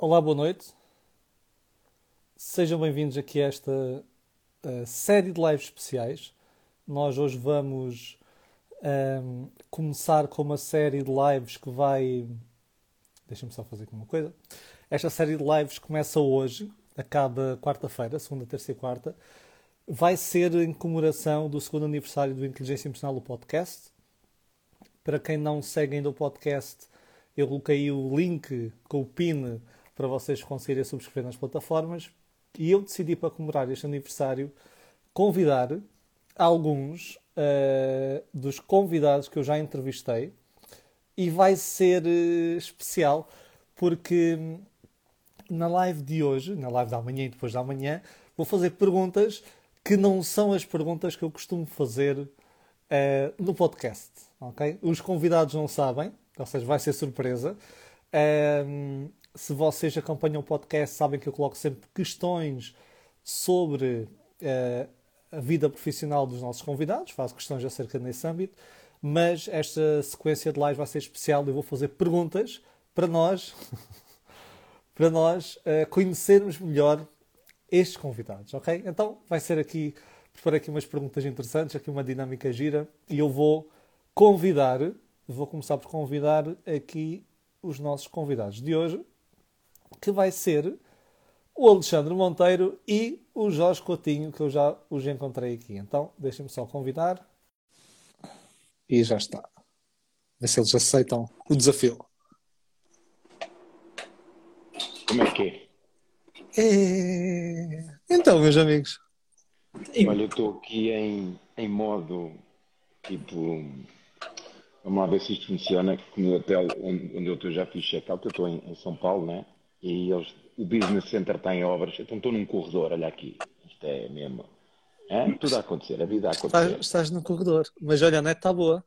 Olá, boa noite. Sejam bem-vindos aqui a esta uh, série de lives especiais. Nós hoje vamos um, começar com uma série de lives que vai. Deixa-me só fazer aqui uma coisa. Esta série de lives começa hoje, acaba quarta-feira, segunda, terça e quarta. Vai ser em comemoração do segundo aniversário do Inteligência Emocional do podcast. Para quem não segue ainda o podcast, eu coloquei o link com o PIN para vocês conseguirem subscrever nas plataformas. E eu decidi, para comemorar este aniversário, convidar alguns uh, dos convidados que eu já entrevistei. E vai ser uh, especial porque na live de hoje, na live da manhã e depois da manhã, vou fazer perguntas que não são as perguntas que eu costumo fazer uh, no podcast. Okay? Os convidados não sabem, ou seja, vai ser surpresa. Um, se vocês acompanham o podcast, sabem que eu coloco sempre questões sobre uh, a vida profissional dos nossos convidados, faço questões acerca desse âmbito, mas esta sequência de live vai ser especial e vou fazer perguntas para nós, para nós uh, conhecermos melhor estes convidados, ok? Então vai ser aqui, preparei aqui umas perguntas interessantes, aqui uma dinâmica gira e eu vou convidar, vou começar por convidar aqui os nossos convidados de hoje que vai ser o Alexandre Monteiro e o Jorge Coutinho, que eu já os encontrei aqui. Então, deixem-me só convidar. E já está. Ver se eles aceitam o desafio. Como é que é? é... Então, meus amigos. Olha, eu estou aqui em, em modo tipo. Vamos lá ver se isto funciona. No hotel onde, onde eu estou já fiz check-out, eu estou em, em São Paulo, né? E eles, o business center está em obras, então estou num corredor, olha aqui, isto é mesmo. É? Tudo a acontecer, a vida a acontecer. Estás, estás no corredor, mas olha, a net está boa.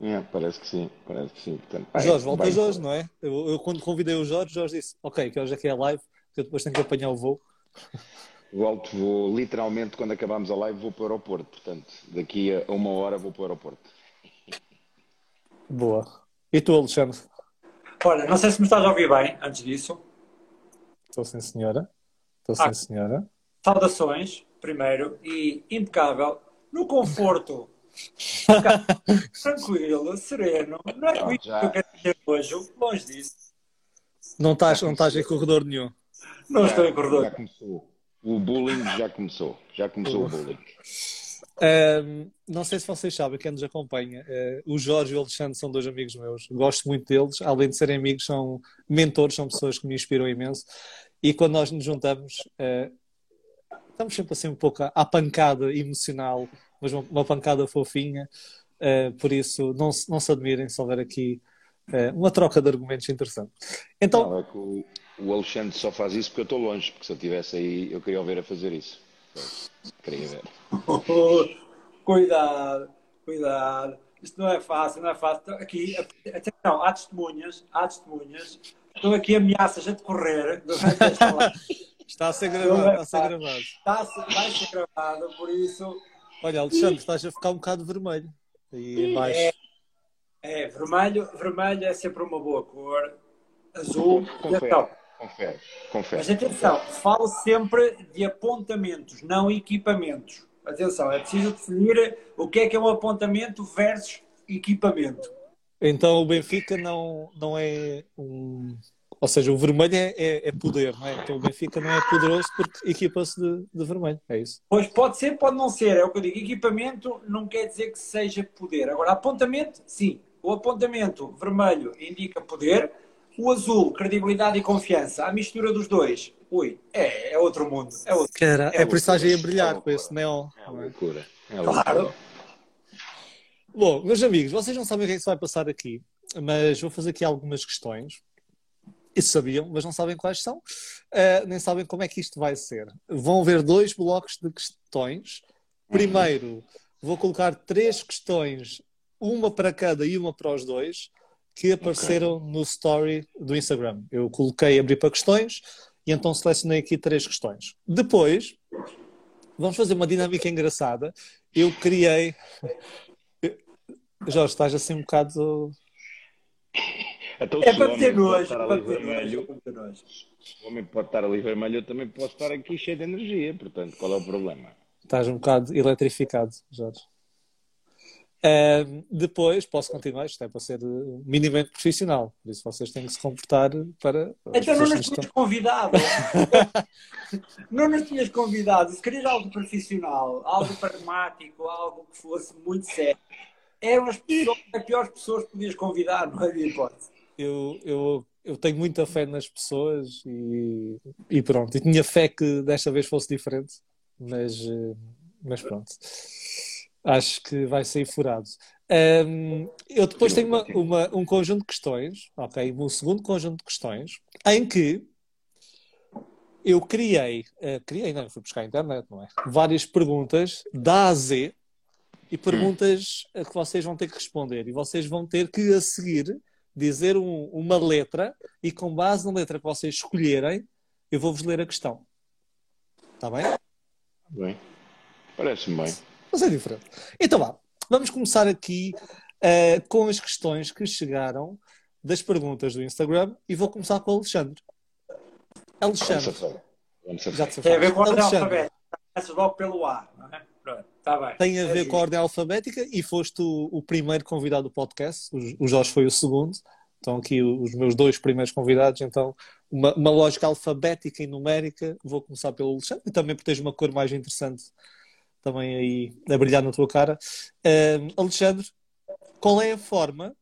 É, parece que sim, parece que sim. Portanto, Jorge, voltas hoje, não é? Eu, eu, quando convidei o Jorge, Jorge disse, ok, que hoje aqui é live, que eu depois tenho que apanhar o voo. Volto, vou literalmente, quando acabarmos a live, vou para o aeroporto, portanto, daqui a uma hora vou para o aeroporto. Boa. E tu, Alexandre? Olha, não sei se me estás a ouvir bem, antes disso. Estou sim, senhora. Estou sim, ah, senhora. Saudações, primeiro, e impecável, no conforto. tranquilo, sereno. Não é com isso que eu quero dizer hoje, longe disso. Não estás, não estás em corredor nenhum. Não já, estou em corredor. Já começou. O bullying já começou. Já começou o bullying. Um, não sei se vocês sabem, quem nos acompanha, uh, o Jorge e o Alexandre são dois amigos meus, gosto muito deles, além de serem amigos, são mentores, são pessoas que me inspiram imenso. E quando nós nos juntamos, uh, estamos sempre assim um pouco à, à pancada emocional, mas uma, uma pancada fofinha. Uh, por isso, não, não se admirem se houver aqui uma troca de argumentos interessante. Então, não, é o, o Alexandre só faz isso porque eu estou longe, porque se eu estivesse aí, eu queria ouvir a fazer isso. Queria ver. cuidado, cuidado. Isto não é fácil, não é fácil. Aqui, atenção, há testemunhas, há testemunhas. Estão aqui ameaças a decorrer. Está a ser gravado, está a ser gravado. Está a ser, vai ser gravado, por isso. Olha, Alexandre, estás a ficar um bocado vermelho. Aí embaixo. É, é, vermelho, vermelho é sempre uma boa cor. Azul. Confere. Confere, confere. Mas atenção, falo sempre de apontamentos, não equipamentos. Atenção, é preciso definir o que é que é um apontamento versus equipamento. Então o Benfica não, não é um. Ou seja, o vermelho é, é, é poder, não é? Então o Benfica não é poderoso porque equipa-se de, de, vermelho, é isso? Pois pode ser, pode não ser, é o que eu digo. Equipamento não quer dizer que seja poder. Agora, apontamento, sim. O apontamento vermelho indica poder, o azul, credibilidade e confiança. A mistura dos dois, ui, é, é outro mundo. É, outro, Cara, é, é por isso que a brilhar é com esse neon. É loucura. É loucura. Claro. Bom, meus amigos, vocês não sabem o que é que se vai passar aqui, mas vou fazer aqui algumas questões. Isso sabiam, mas não sabem quais são, uh, nem sabem como é que isto vai ser. Vão haver dois blocos de questões. Primeiro, vou colocar três questões, uma para cada e uma para os dois que apareceram okay. no story do Instagram. Eu coloquei abrir para questões e então selecionei aqui três questões. Depois, vamos fazer uma dinâmica engraçada. Eu criei. Jorge, estás assim um bocado. Então, É é para ter nojo. o homem pode estar ali vermelho, eu também posso estar aqui cheio de energia. Portanto, qual é o problema? Estás um bocado eletrificado, Jorge. Ahm, depois, posso continuar, isto é para ser eh, minimamente profissional, por isso vocês têm que se comportar para. Então não nos tinhas convidado. não nos tinhas convidado. Se querias algo profissional, algo pragmático, algo que fosse muito sério, eram as, pessoas, as piores pessoas que podias convidar, não havia hipótese. eu, eu, eu tenho muita fé nas pessoas e, e pronto. E tinha fé que desta vez fosse diferente, mas, eh, mas pronto. Acho que vai sair furado. Ahm, eu depois tenho uma, uma- um conjunto de questões, ok? Um segundo conjunto de questões, em que eu criei, eh, criei, não, fui buscar a internet, não é? Várias perguntas da A a Z e perguntas a que vocês vão ter que responder. E vocês vão ter que, a seguir, dizer um- uma letra e, com base na letra que vocês escolherem, eu vou-vos ler a questão. Está bem? Bem, parece-me bem. Mas é diferente. Então vá, vamos começar aqui eh, com as questões que chegaram das perguntas do Instagram e vou começar com o Alexandre. Alexandre. Vamos já te Tem a ver com a ordem Alexandre, alfabética. Começas logo pelo A, não é? Pronto, está bem. tem a É ver justo. com a ordem alfabética e foste o, o primeiro convidado do podcast. O, o Jorge foi o segundo. Estão aqui os meus dois primeiros convidados. Então, uma, uma lógica alfabética e numérica. Vou começar pelo Alexandre e também porque tens uma cor mais interessante também aí a brilhar na tua cara. Ahm, Alexandre, qual é a forma,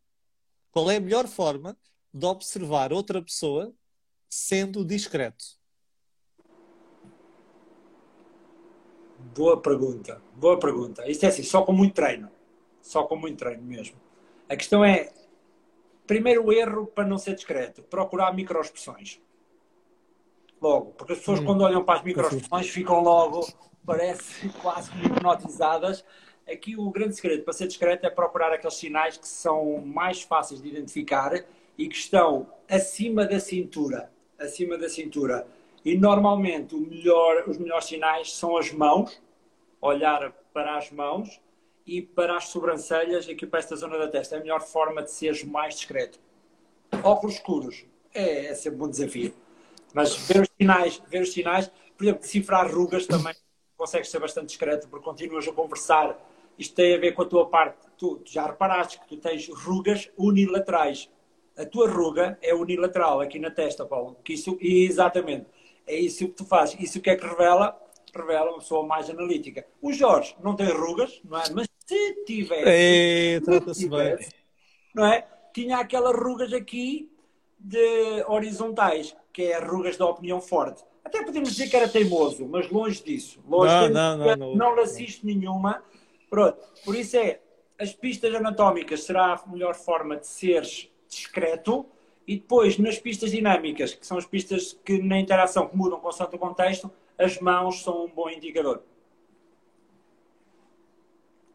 qual é a melhor forma de observar outra pessoa sendo discreto? Boa pergunta, boa pergunta. Isto é assim, só com muito treino. Só com muito treino mesmo. A questão é, primeiro erro para não ser discreto, procurar microexpressões. Logo, porque as pessoas Hum. quando olham para as microexpressões ficam logo, parece quase que hipnotizadas. Aqui o grande segredo para ser discreto é procurar aqueles sinais que são mais fáceis de identificar e que estão acima da cintura. Acima da cintura. E normalmente melhor, os melhores sinais são as mãos, olhar para as mãos e para as sobrancelhas, aqui para esta zona da testa. É a melhor forma de seres mais discreto. Óculos escuros é, é sempre um desafio. Mas ver os sinais, ver os sinais, por exemplo, decifrar rugas também consegues ser bastante discreto porque continuas a conversar. Isto tem a ver com a tua parte. Tu, já reparaste que tu tens rugas unilaterais. A tua ruga é unilateral aqui na testa, Paulo. Que isso, exatamente. É isso que tu fazes. Isso o que é que revela? Revela uma pessoa mais analítica. O Jorge não tem rugas, não é? Mas se tivesse É, trata-se bem. não é? Tinha aquelas rugas aqui de horizontais, que é rugas da opinião forte. Até podemos dizer que era teimoso, mas longe disso. Longe Não, não, não, não. não nenhuma. Pronto. Por isso é, as pistas anatómicas será a melhor forma de seres discreto e depois nas pistas dinâmicas, que são as pistas que na interação que mudam constante o contexto, as mãos são um bom indicador.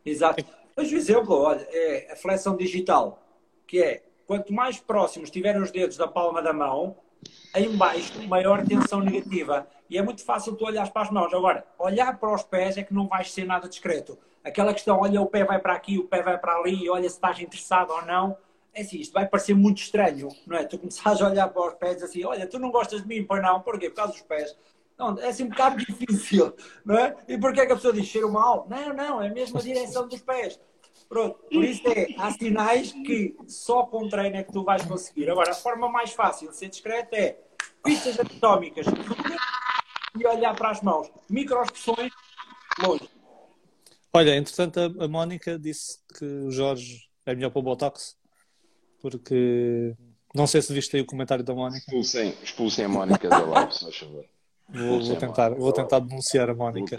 Exato. Mas o exemplo, olha, é a flexão digital, que é quanto mais próximos estiverem os dedos da palma da mão, em baixo, maior tensão negativa. E é muito fácil tu olhares para as mãos. Agora, olhar para os pés é que não vais ser nada discreto. Aquela questão, olha, o pé vai para aqui, o pé vai para ali, olha se estás interessado ou não. É assim, isto vai parecer muito estranho, não é? Tu começares a olhar para os pés assim, olha, tu não gostas de mim, pois não, porquê? Por causa dos pés. Não, é assim um bocado difícil, não é? E porquê é que a pessoa diz cheiro mal? Não, não, é mesmo a direção dos pés. Pronto, por isso é, há sinais que só com treino é que tu vais conseguir. Agora, a forma mais fácil de ser discreto é pistas anatómicas e olhar para as mãos. Microexpressões, longe. Olha, entretanto, a, a Mónica disse que o Jorge é melhor para o Botox, porque não sei se viste aí o comentário da Mónica. Expulsem, expulsem a Mónica da live, se faz favor. Vou, vou tentar, vou tentar denunciar a Mónica.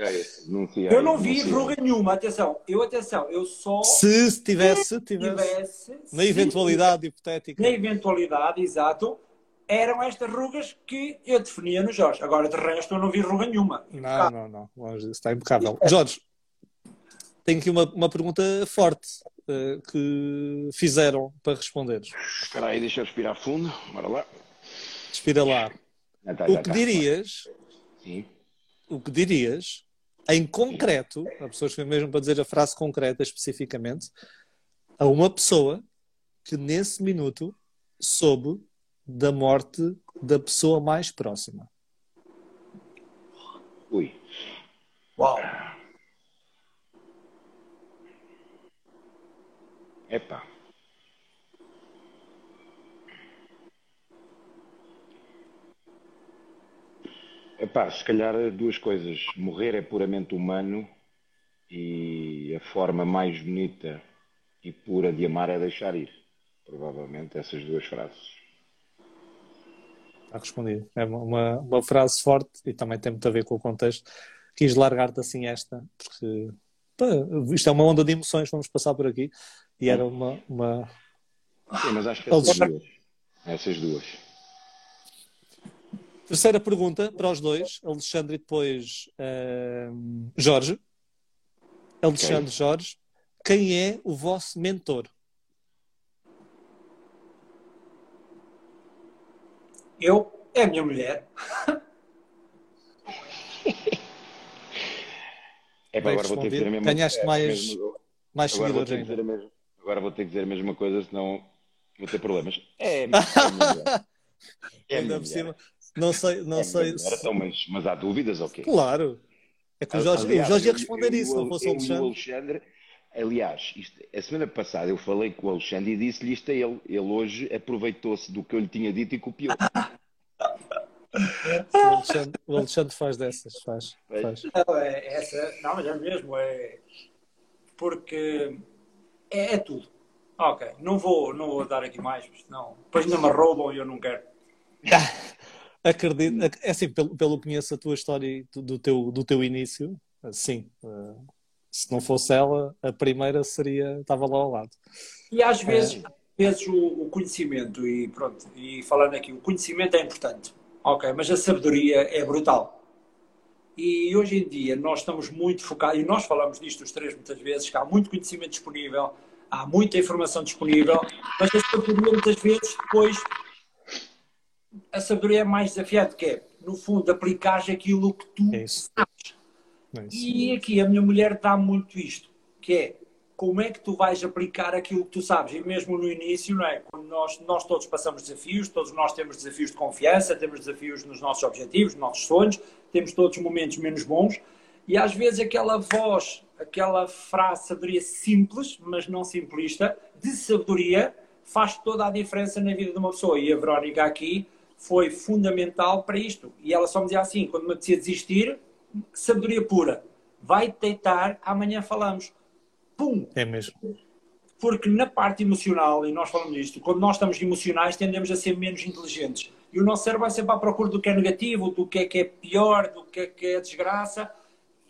Eu não vi ruga nenhuma, atenção. Eu, atenção, eu só Se, se tivesse, se tivesse, tivesse... na se eventualidade hipotética. na eventualidade, exato, eram estas rugas que eu definia no Jorge. Agora, de resto, eu não vi ruga nenhuma. Não, não, não, longe disso, está impecável. Jorge, tenho aqui uma, uma pergunta forte eh, que fizeram para responderes. Espera aí, deixa eu respirar fundo. Bora lá. Respira lá. Tá, O que tá. dirias, Sim. o que dirias, em concreto, a pessoa escreveu mesmo para dizer a frase concreta especificamente, a uma pessoa que nesse minuto soube da morte da pessoa mais próxima? Ui. Uau! Epá. Epá, se calhar duas coisas. Morrer é puramente humano e a forma mais bonita e pura de amar é deixar ir. Provavelmente essas duas frases. Está respondido. É uma, uma, frase forte e também tem muito a ver com o contexto. Quis largar-te assim esta, porque pá, isto é uma onda de emoções, vamos passar por aqui. E era uma. uma... Sim, mas acho que essas duas. Essas duas. Terceira pergunta para os dois, Alexandre e depois uh, Jorge. Alexandre okay. Jorge, quem é o vosso mentor? Eu, é a minha mulher. é para agora vou ter que dizer a mesma Ganhaste é, mais, mesmo, mais seguidores ainda. Mesma, agora vou ter que dizer a mesma coisa, senão vou ter problemas. É, é a minha mulher. É ainda por cima. Não sei, não é sei. Então, mas, mas há dúvidas ou okay? quê? Claro. É que o Jorge, aliás, o Jorge ia responder eu, isso, eu, não fosse o Alexandre. O Alexandre aliás, isto, a semana passada eu falei com o Alexandre e disse-lhe isto a ele. Ele hoje aproveitou-se do que eu lhe tinha dito e copiou. O Alexandre, o Alexandre, faz dessas, faz. faz. Não, é, essa, não, mas é mesmo, é porque é, é, tudo. Ok, não vou, não vou dar aqui mais, não. Depois ainda me roubam e eu não quero. Acredito, é assim, pelo, pelo que conheço a tua história do, do, teu, do teu início, sim, uh, se não fosse ela, a primeira seria, estava lá ao lado. E às vezes, é. às vezes o, o, conhecimento, e pronto, e falando aqui, o conhecimento é importante, ok, mas a sabedoria é brutal. E hoje em dia nós estamos muito focados, e nós falamos disto os três muitas vezes, que há muito conhecimento disponível, há muita informação disponível, mas a sabedoria muitas vezes depois a sabedoria é mais desafiante, que é, no fundo, aplicar aquilo que tu é sabes. É e aqui a minha mulher dá muito isto, que é como é que tu vais aplicar aquilo que tu sabes. E mesmo no início, não é? Quando nós, nós todos passamos desafios, todos nós temos desafios de confiança, temos desafios nos nossos objetivos, nos nossos sonhos, temos todos momentos menos bons. E às vezes aquela voz, aquela frase sabedoria simples, mas não simplista, de sabedoria, faz toda a diferença na vida de uma pessoa. E a Verónica aqui foi fundamental para isto. E ela só me dizia assim: quando me apetecia desistir, sabedoria pura. Vai deitar, amanhã falamos. Pum! É mesmo. Porque na parte emocional, e nós falamos disto, quando nós estamos emocionais, tendemos a ser menos inteligentes. E o nosso cérebro vai sempre à procura do que é negativo, do que é que é pior, do que é que é desgraça.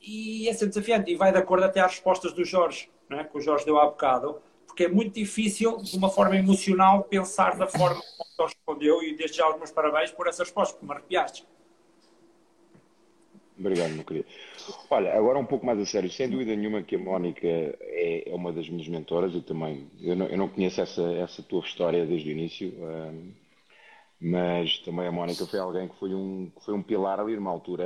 E é sempre desafiante. E vai de acordo até às respostas do Jorge, né? que o Jorge deu há bocado porque é muito difícil, de uma forma emocional, pensar da forma ele respondeu e desde já os meus parabéns por essa resposta, porque me arrepiaste. Obrigado, meu querido. Olha, agora um pouco mais a sério. Sem dúvida nenhuma que a Mónica é, é uma das minhas mentoras. Eu também, eu não, eu não conheço essa, essa tua história desde o início, mas também a Mónica foi alguém que foi um, que foi um pilar ali numa altura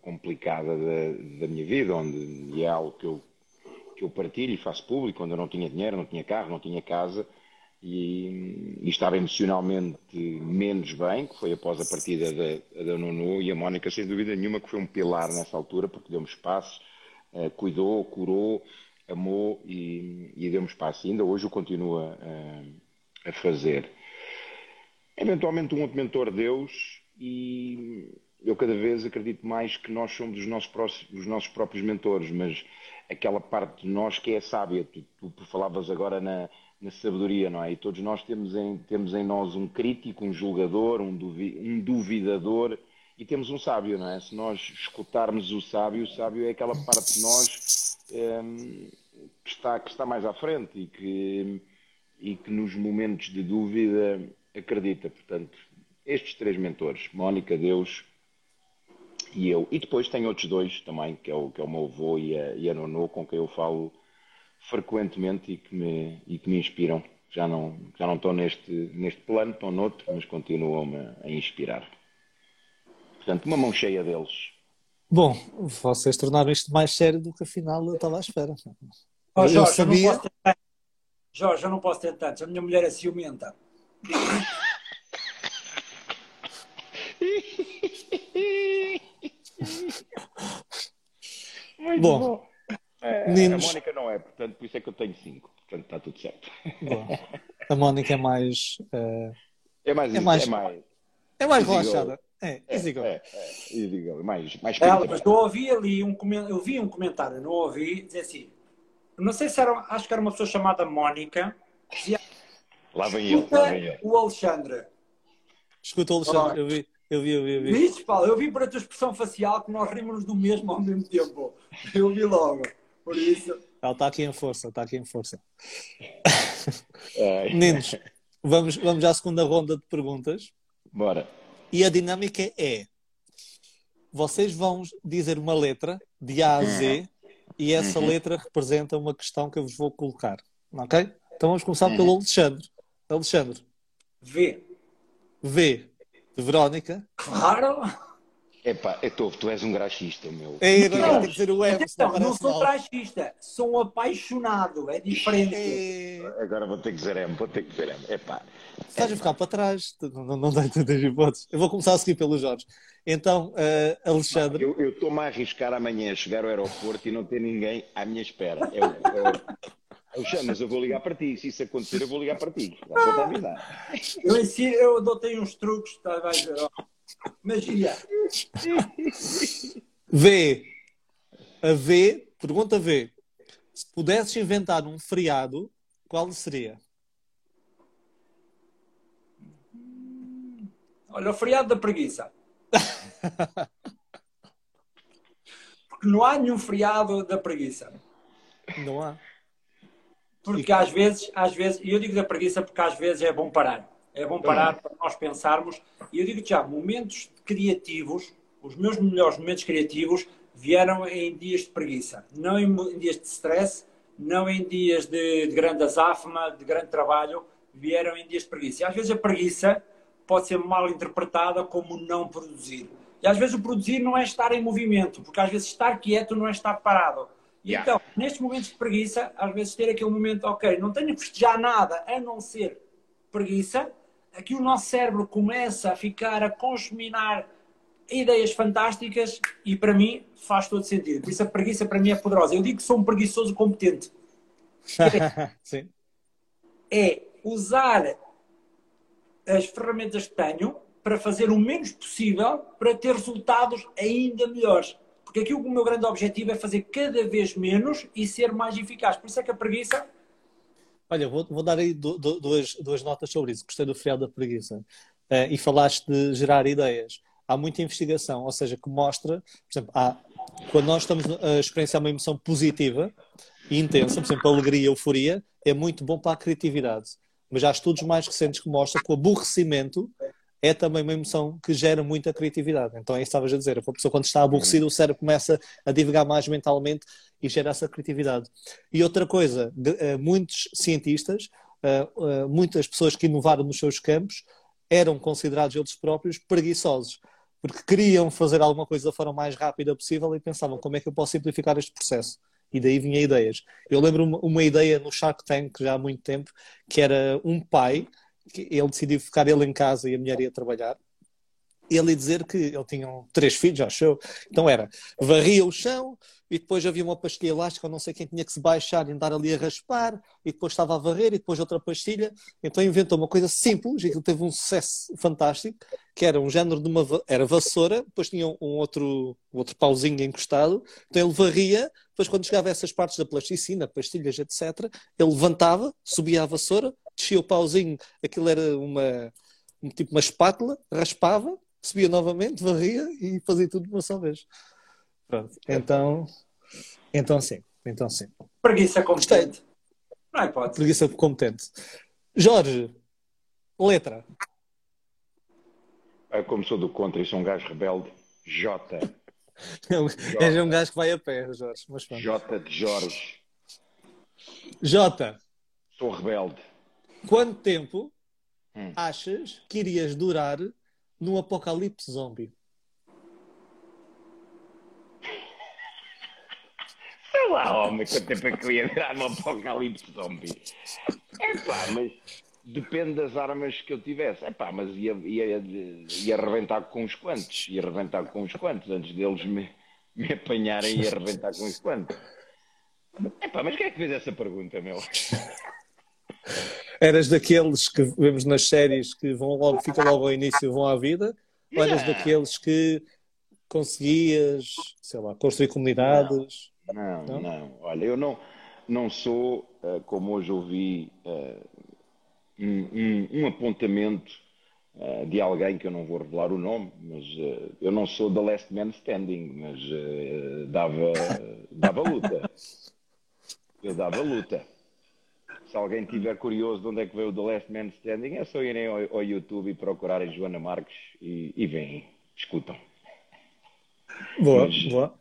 complicada da, da minha vida, onde e é algo que eu que eu partilho e faço público, quando eu não tinha dinheiro, não tinha carro, não tinha casa e, e estava emocionalmente menos bem, que foi após a partida da, da e a Mónica, sem dúvida nenhuma, que foi um pilar nessa altura, porque deu-me espaço, uh, cuidou, curou, amou e, e deu-me espaço. E ainda hoje o continua uh, a fazer. Eventualmente um outro mentor Deus e eu cada vez acredito mais que nós somos os nossos, próximos, os nossos próprios mentores, mas aquela parte de nós que é sábia. Tu, tu falavas agora na, na, sabedoria, não é? E todos nós temos em, temos em nós um crítico, um julgador, um, duvi, um duvidador e temos um sábio, não é? Se nós escutarmos o sábio, o sábio é aquela parte de nós um, que, está, que está mais à frente e que, e que nos momentos de dúvida acredita. Portanto, estes três mentores, Mónica, Deus e eu. E depois tenho outros dois também, que é o, que é o meu avô e a, e a Nono, com quem eu falo frequentemente e que me, e que me inspiram. Já não, já não estou neste, neste plano, estou noutro, mas continuam-me a inspirar. Portanto, uma mão cheia deles. Bom, vocês tornaram isto mais sério do que afinal eu estava à espera. Oh, Jorge, eu sabia... Eu Jorge, eu não posso ter tantos. A minha mulher é ciumenta. Muito Bom, bom. É, meninos- A Mónica não é, portanto, por isso é que eu tenho 5. Portanto, está tudo certo. Bom, a Mónica é mais. eh, É mais. É mais- É mais. é mais relaxada. É, É, é, é, go. Mais, mais Ela, espírito mas eu ouvi ali um comentário, eu vi um comentário, não ouvi, dizer assim, não sei se era, acho que era uma pessoa chamada Mónica, dizia, Lá vem ele, lá escuta vem ele. o Alexandre. Escuta, Alexandre, eu vi, eu vi, eu vi. Eu vi. Viste, Paulo? Eu vi por a tua expressão facial que nós rimos do mesmo ao mesmo tempo. Eu vi logo. Por isso, Ela está aqui em força, está aqui em força. Meninos, vamos, vamos à segunda ronda de perguntas. Bora. E a dinâmica é: vocês vão dizer uma letra de A a Z e essa letra representa uma questão que eu vos vou colocar. Ok? Então vamos começar pelo Alexandre. Alexandre, vê. V de Verónica. Claro. Epá, é tu, tu és um graxista, meu. É, agora ter que dizer o M, senão Atenção, não parece sou mal. trachista, sou um apaixonado, é diferente. É, Agora vou ter que dizer M, vou ter que dizer M. Epá. Estás a ficar para trás, não, não, não dá tantas hipóteses. Eu vou começar a seguir pelo Jorge. Então, eh, Alexandre, Eu eu estou-me a arriscar amanhã a chegar ao aeroporto e não ter ninguém à minha espera. É o, é o... Alexandre, mas eu vou ligar para ti. Se isso acontecer, eu vou ligar para ti. Eu eu adotei uns truques, tá, vai ver, ó. Magia. V. A V, pergunta V. Se pudesses inventar um feriado, qual seria? Olha, o feriado da preguiça. Porque não há nenhum feriado da preguiça. Não há. Porque às vezes, às vezes, e eu digo da preguiça porque às vezes é bom parar. É bom parar para nós pensarmos. E eu digo já, momentos criativos, os meus melhores momentos criativos vieram em dias de preguiça. Não em, dias de stress, não em dias de, de grande azáfama, de grande trabalho, vieram em dias de preguiça. E às vezes a preguiça pode ser mal interpretada como não produzir. E às vezes o produzir não é estar em movimento, porque às vezes estar quieto não é estar parado. E Yeah. então, nestes momentos de preguiça, às vezes ter aquele momento, ok, não tenho que festejar nada a não ser preguiça, aqui o nosso cérebro começa a ficar a consminar ideias fantásticas e para mim faz todo sentido. Por isso a preguiça para mim é poderosa. Eu digo que sou um preguiçoso competente. Sim. É usar as ferramentas que tenho para fazer o menos possível para ter resultados ainda melhores. Porque aqui o meu grande objetivo é fazer cada vez menos e ser mais eficaz. Por isso é que a preguiça Olha, vou, vou dar aí du- du- duas, duas notas sobre isso. Gostei do feriado da preguiça. Eh, e falaste de gerar ideias. Há muita investigação, ou seja, que mostra, por exemplo, há, quando nós estamos a experienciar uma emoção positiva e intensa, por exemplo, alegria, euforia, é muito bom para a criatividade. Mas há estudos mais recentes que mostram que o aborrecimento é também uma emoção que gera muita criatividade. Então é isso que estavas a dizer. A pessoa, quando está aborrecida, o cérebro começa a divagar mais mentalmente e gera essa criatividade. E outra coisa, eh, muitos cientistas, eh, eh, muitas pessoas que inovaram nos seus campos, eram considerados eles próprios preguiçosos, porque queriam fazer alguma coisa da forma mais rápida possível e pensavam como é que eu posso simplificar este processo. E daí vinha ideias. Eu lembro uma, uma ideia no Shark Tank já há muito tempo, que era um pai, ele decidiu ficar ele em casa e a mulher ia trabalhar, ele ia dizer que ele tinha três filhos, acho eu. Então era, varria o chão e depois havia uma pastilha elástica, não sei quem tinha que se baixar e andar ali a raspar, e depois estava a varrer e depois outra pastilha. Então inventou uma coisa simples e aquilo teve um sucesso fantástico, que era um género de uma era vassoura, depois tinha um outro, um outro pauzinho encostado, então ele varria, depois quando chegava a essas partes da plasticina, pastilhas, etc., ele levantava, subia a vassoura, descia o pauzinho, aquilo era uma, um tipo uma espátula, raspava, subia novamente, varria e fazia tudo de uma só vez. Pronto. Então, então sim, então sim. preguiça competente. Não é hipótese. Preguiça competente. Jorge, letra. É como sou do contra e sou um gajo rebelde. J. És um gajo que vai a pé, Jorge. Mas pronto. J de Jorge. J, Sou rebelde. Quanto tempo Hum. achas que irias durar no apocalipse zombie? Sei lá, homem, quanto tempo é que eu ia dar no apocalipse zombie? É pá, mas Depende das armas que eu tivesse. Epá, mas ia, ia, ia arrebentar com uns quantos. Ia arrebentar com uns quantos antes deles me, me apanharem e arrebentar com uns quantos. Epá, mas quem é que fez essa pergunta, meu? Eras daqueles que vemos nas séries que vão logo, ficam logo ao início e vão à vida? Ou eras Não. daqueles que conseguias, sei lá, construir comunidades? Não, Não? não. Olha, eu não, não sou, eh, como hoje ouvi, eh, um, um- um apontamento eh, de alguém que eu não vou revelar o nome, mas eu não sou The Last Man Standing, mas dava, dava luta. Eu dava luta. Se alguém estiver curioso de onde é que veio o The Last Man Standing, é só irem ao, ao YouTube e procurarem Joana Marques e, e veem, escutam. Boa, Mas- boa.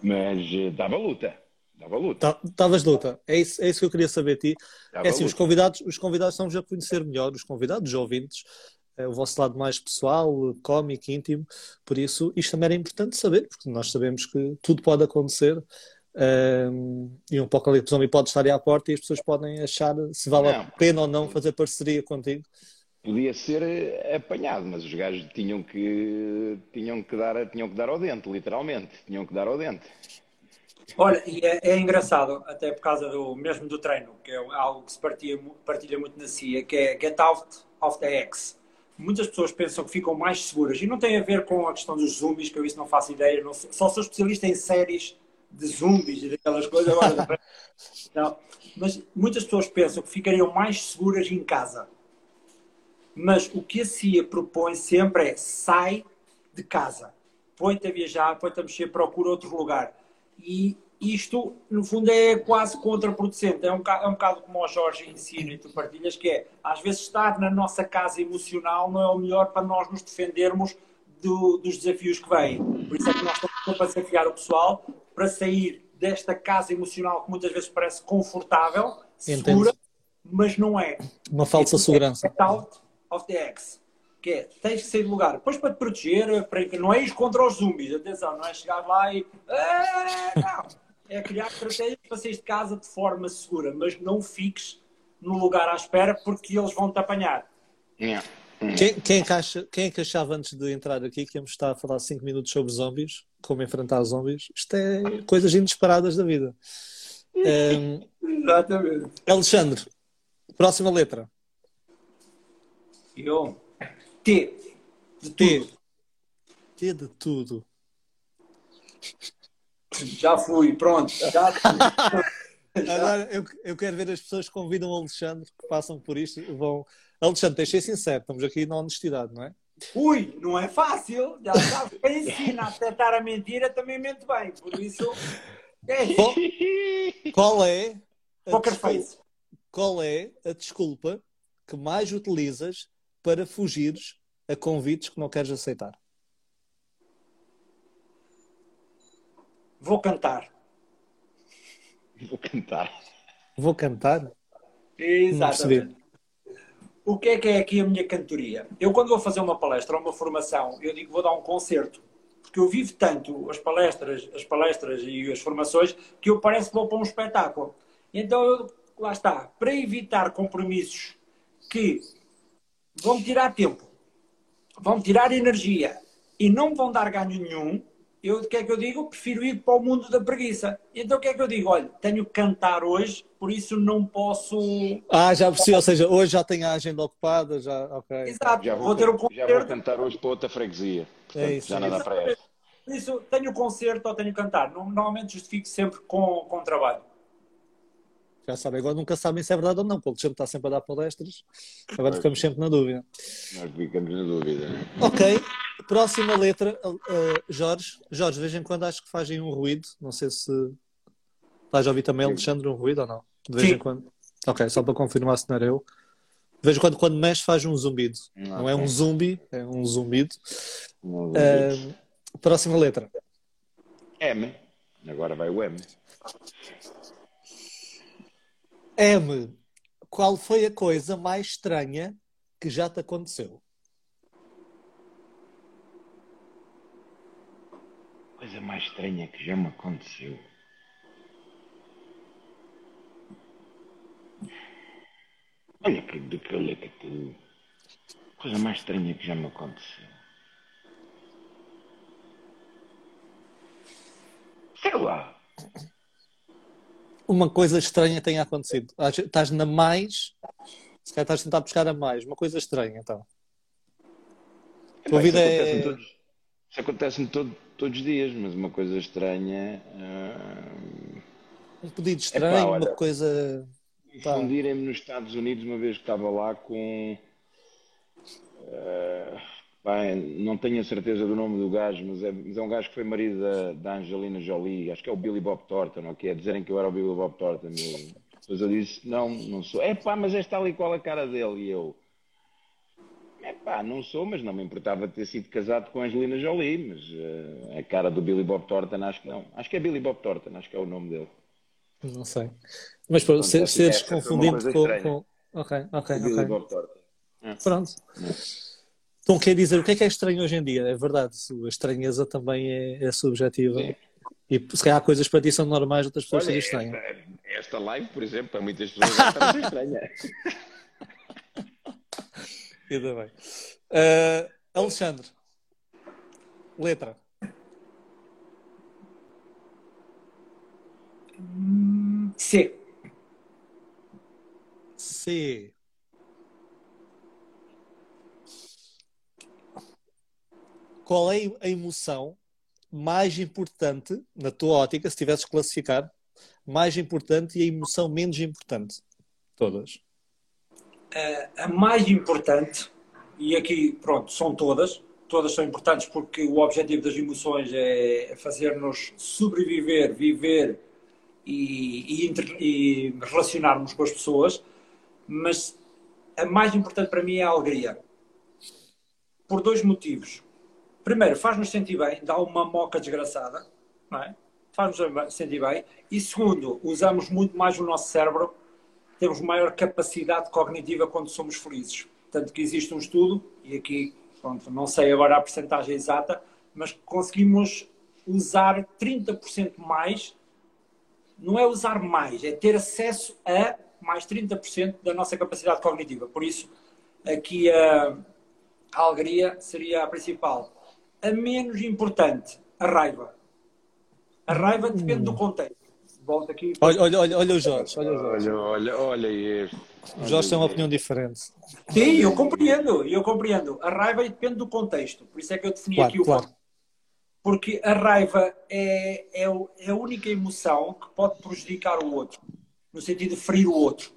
Mas eh, dava luta. Dava luta. Estavas de luta. É isso, é isso que eu queria saber de ti. Dava É assim, os convidados, os convidados estão já a conhecer melhor, os convidados, os ouvintes, eh, o vosso lado mais pessoal, cómico, íntimo. Por isso, isto também era importante saber, porque nós sabemos que tudo pode acontecer. Ehm, e um o zombie pode estar aí à porta e as pessoas podem achar se vale a Não. pena ou não fazer parceria contigo. Podia ser eh, apanhado, mas os gajos tinham que, tinham que, dar, tinham que dar ao dente, literalmente. Tinham que dar ao dente. Olha, e é, é engraçado, até por causa do mesmo do treino, que é algo que se partilha, partilha muito na CIA, que é Get Out of the X. Muitas pessoas pensam que ficam mais seguras e não tem a ver com a questão dos zombies, que eu isso não faço ideia, não sou- só sou especialista em séries de zombies e daquelas coisas. Agora, não. Mas muitas pessoas pensam que ficariam mais seguras em casa. Mas o que a CIA propõe sempre é sai de casa, põe-te a viajar, põe-te a mexer, procura outro lugar. E isto, no fundo, é quase contraproducente. É um, bocado, é um bocado como o Jorge ensina e tu partilhas, que é, às vezes, estar na nossa casa emocional não é o melhor para nós nos defendermos do- dos desafios que vêm. Por isso é que nós estamos sempre a desafiar o pessoal para sair desta casa emocional que muitas vezes parece confortável, Entendo. segura, mas não é. Uma falsa segurança. Get out of the X. Que é, tens que sair do lugar. Depois para te proteger, para, não é ir contra os zombies, atenção, não é chegar lá e. "Ah, não! É criar estratégias para sair de casa de forma segura, mas não fiques no lugar à espera porque eles vão te apanhar. Yeah. Quem, quem, é que acha- quem é que achava antes de entrar aqui que íamos estar a falar 5 minutos sobre zombies? Como enfrentar zombies? Isto é coisas inesperadas da vida. Ehm, Exatamente. Alexandre, próxima letra. Eu. T. De T. tudo. T de tudo. Já fui, pronto. Já fui. Agora eu, eu quero ver as pessoas que convidam o Alexandre, que passam por isto, vão. Alexandre, tens de ser sincero, estamos aqui na honestidade, não é? Ui, não é fácil. Já sabes, quem ensina a detectar a mentira também mente bem. Por isso. É isso. Qual, qual é Poker face. qual é a desculpa que mais utilizas para fugires a convites que não queres aceitar? Vou cantar. Vou cantar. Vou cantar? Exatamente. O que é que é aqui a minha cantoria? Eu, quando vou fazer uma palestra ou uma formação, eu digo vou dar um concerto. Porque eu vivo tanto as palestras, as palestras e as formações que eu parece que vou para um espetáculo. Então, eu, lá está. Para evitar compromissos que vão tirar tempo, vão tirar energia e não vão dar ganho nenhum, eu, o que é que eu digo? Prefiro ir para o mundo da preguiça. Então, o que é que eu digo? Olha, tenho que cantar hoje, por isso não posso Ah, já percebi, ou seja, hoje já tenho a agenda ocupada, já, ok. Exato, Já vou, vou, ter um já vou concerto, cantar hoje para outra freguesia. Portanto, É isso, já é nada para esta. por isso tenho concerto ou tenho cantar. Normalmente justifico sempre com, com trabalho. Já sabem, agora nunca sabem se é verdade ou não, porque o Alexandre está sempre a dar palestras, agora ficamos sempre na dúvida. Nós ficamos na dúvida. né? Ok, próxima letra, uh, Jorge. Jorge, de vez em quando acho que fazem um ruído, não sei se estás a ouvir também, Alexandre, um ruído ou não? De vez Sim. em quando. Ok, só para confirmar se não era eu. De vez em quando, quando mexe, faz um zumbido. Não é um zumbi, é um zumbido. Não, Uh, próxima letra. M. Agora vai o M. M. Qual foi a coisa mais estranha que já te aconteceu? Coisa mais estranha que já me aconteceu. Olha que, que, que coisa mais estranha que já me aconteceu. Sei lá. Uma coisa estranha tenha acontecido. Estás na mais, se calhar estás a tentar buscar a mais. Uma coisa estranha, então. Epá, vida isso acontece é- todos, isso acontece todo, todos os dias, mas uma coisa estranha. ah, Um pedido estranho, olha, uma coisa. Confundirem-me nos Estados Unidos uma vez que estava lá com. ah, bem, não tenho a certeza do nome do gajo, mas é, mas é um gajo que foi marido da, da Angelina Jolie, acho que é o Billy Bob Thornton, ok? É dizerem que eu era o Billy Bob Thornton. E depois eu disse: não, não sou. É pá, mas é tal e qual a cara dele. E eu. É pá, não sou, mas não me importava ter sido casado com a Angelina Jolie, mas ah, a cara do Billy Bob Thornton acho que não. Acho que é Billy Bob Thornton, acho que é o nome dele. Não sei. Mas pô, se- essa- seres confundido com, com. Ok, ok, ok. Thornton. Pronto. Então quer dizer, o que é que é estranho hoje em dia? É verdade, a estranheza também é, é subjetiva. Sim. E se calhar há coisas para ti são normais, outras pessoas são estranhas. esta, esta live, por exemplo, para muitas pessoas está muito estranha. Ainda bem. Ah, Alexandre, letra. C. C. Qual é a emoção mais importante, na tua ótica, se tivesses que classificar, mais importante e a emoção menos importante? Todas. A mais importante, e aqui, pronto, são todas, todas são importantes porque o objetivo das emoções é fazer-nos sobreviver, viver e, e, e relacionarmos com as pessoas, mas a mais importante para mim é a alegria. Por dois motivos. Primeiro, faz-nos sentir bem, dá uma moca desgraçada, não é? Faz-nos sentir bem. E segundo, usamos muito mais o nosso cérebro, temos maior capacidade cognitiva quando somos felizes. Tanto que existe um estudo, e aqui, pronto, não sei agora a percentagem exata, mas conseguimos usar 30% mais, não é usar mais, é ter acesso a mais 30% da nossa capacidade cognitiva. Por isso, aqui a, a alegria seria a principal. A menos importante, a raiva. A raiva depende do contexto. Volto aqui. Olha, olha, olha, olha o Jorge. Olha o Jorge. Olha, olha, olha este. O Jorge tem uma opinião diferente. Sim, eu compreendo, eu compreendo. A raiva depende do contexto. Por isso é que eu defini Claro, aqui o claro. Porque a raiva é, é, é a única emoção que pode prejudicar o outro, no sentido de ferir o outro.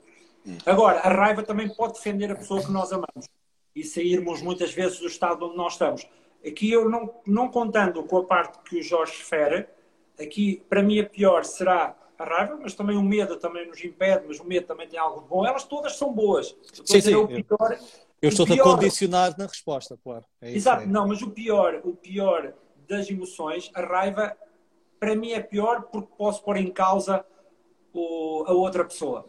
Agora, a raiva também pode defender a pessoa que nós amamos e sairmos muitas vezes do estado onde nós estamos. Aqui eu não, não contando com a parte que o Jorge refere, aqui para mim a pior será a raiva, mas também o medo também nos impede, mas o medo também tem algo de bom. Elas todas são boas. Eu estou Sim, a dizer sim. o pior, Eu estou-te a condicionar na resposta, claro. É Exato, não, mas o pior, o pior das emoções, a raiva, para mim é pior porque posso pôr em causa o- a outra pessoa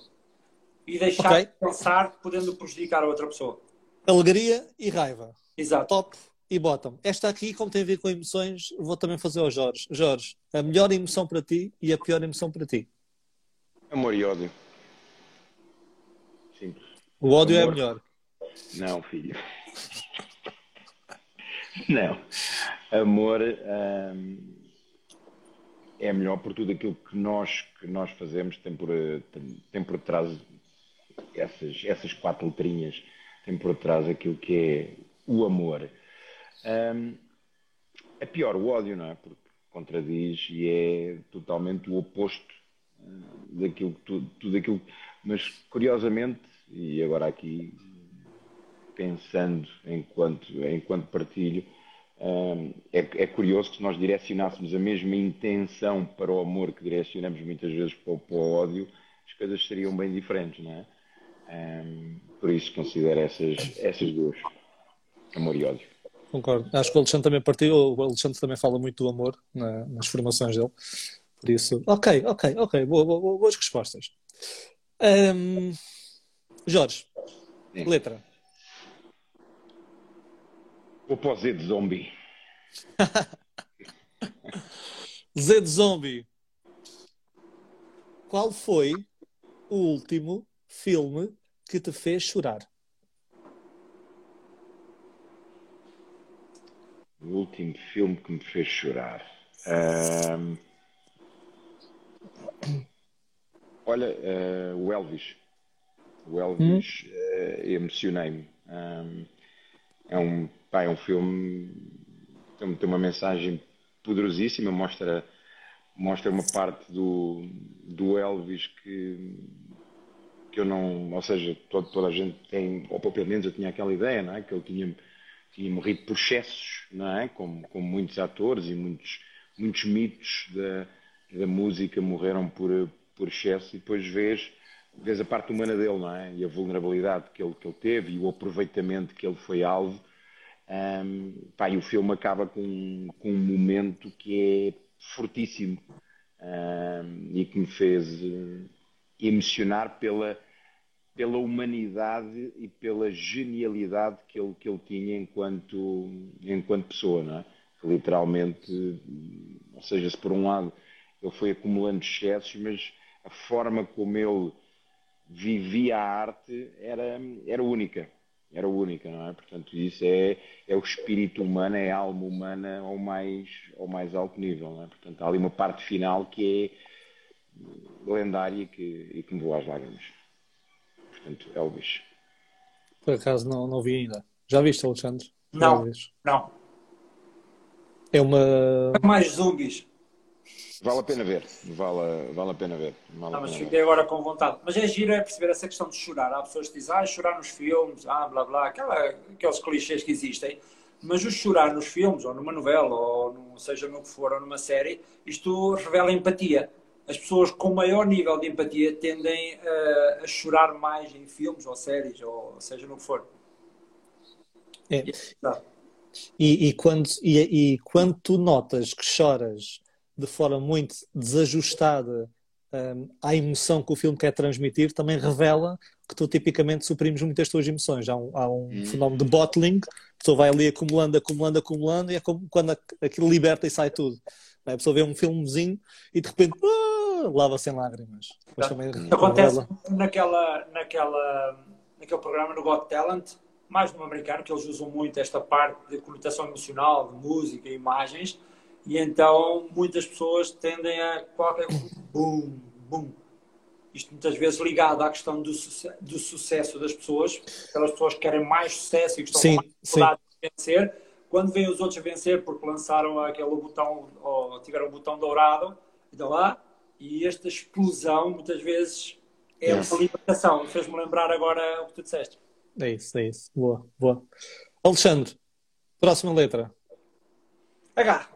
e deixar Ok. de pensar podendo prejudicar a outra pessoa. Alegria e raiva. Exato. Top e bottom. Esta aqui, como tem a ver com emoções, vou também fazer ao Jorge. Jorge, a melhor emoção para ti e a pior emoção para ti. Amor e ódio. Simples. O ódio é Amor. melhor. Não, filho. Não. Amor é melhor por tudo aquilo que nós, que nós fazemos, tem por, tem, por trás essas, essas quatro letrinhas, tem por trás aquilo que é o amor. Hum, é pior o ódio, não é? Porque contradiz e é totalmente o oposto hum, daquilo que tu- tudo aquilo. Mas curiosamente, e agora aqui pensando enquanto, enquanto partilho, é, é curioso que se nós direcionássemos a mesma intenção para o amor que direcionamos muitas vezes para o, para o ódio, as coisas seriam bem diferentes, não é? Hum, por isso considero essas, essas duas, amor e ódio. Concordo. Acho que o Alexandre também partiu. O Alexandre também fala muito do amor na- nas formações dele. Por isso, ok, ok, ok. Boa, boa, boa, boas respostas. Ahm, Jorge, Sim. letra. Vou para o Z de zombie. Z de Zombie. Qual foi o último filme que te fez chorar? O último filme que me fez chorar. Ahm, Olha, eh, o Elvis. O Elvis, eh, emocionei-me. Ahm, é um, pá, é um filme, tem, tem uma mensagem poderosíssima, mostra, mostra uma parte do, do Elvis que, que eu não, ou seja, todo, toda a gente tem, ou pelo menos eu tinha aquela ideia, não é? Que ele tinha, tinha morrido por excessos, não é? Como, como muitos atores e muitos, muitos mitos da, da música morreram por, por excesso e depois vês, vês a parte humana dele, não é? E a vulnerabilidade que ele, que ele teve e o aproveitamento que ele foi alvo. Um, pá, e o filme acaba com, com um momento que é fortíssimo um, e que me fez eh, emocionar pela, pela humanidade e pela genialidade que ele, que ele tinha enquanto, enquanto pessoa, não é? Literalmente, ou seja, se por um lado ele foi acumulando excessos, mas a forma como ele vivia a arte era, era única. Era única, não é? Portanto, isso é, é o espírito humano, é a alma humana ao mais, ao mais alto nível, não é? Portanto, há ali uma parte final que é lendária que, e que me voa às lágrimas. Portanto, Elvis. Por acaso não, não vi ainda. Já viste, Alexandre? Não. Elvis? Não. É uma. Mais zombies. Vale a pena ver. Vale, vale a pena ver. Vale Não, mas pena fiquei ver. agora com vontade. Mas é giro é perceber essa questão de chorar. Há pessoas que dizem, ah, chorar nos filmes, ah, blá blá, aquela, aqueles clichês que existem. Mas o chorar nos filmes, ou numa novela, ou no, seja no que for, ou numa série, isto revela empatia. As pessoas com maior nível de empatia tendem eh, a chorar mais em filmes ou séries, ou seja no que for. É. Tá. E, e quando, e, e quando tu notas que choras de forma muito desajustada hum, à emoção que o filme quer transmitir, também revela que tu tipicamente suprimes muitas tuas emoções. Há um, há um fenómeno de bottling, a pessoa vai ali acumulando, acumulando, acumulando, e é como quando aquilo liberta e sai tudo. A pessoa vê um filmezinho e de repente ah, lava sem lágrimas. Depois Tá. também Acontece revela. naquela, naquela, naquele programa no Got Talent, mais no americano, que eles usam muito esta parte de conotação emocional, de música, imagens, e então muitas pessoas tendem a qualquer boom, boom. Isto muitas vezes ligado à questão do, suce- do sucesso das pessoas, aquelas pessoas que querem mais sucesso e que estão Sim, com mais dificuldade de vencer, quando veem os outros vencer porque lançaram aquele botão, ou tiveram o botão dourado, então lá, e esta explosão muitas vezes é Yes. uma libertação. Fez-me lembrar agora o que tu disseste. É isso, é isso. Boa, boa. Alexandre, próxima letra. H.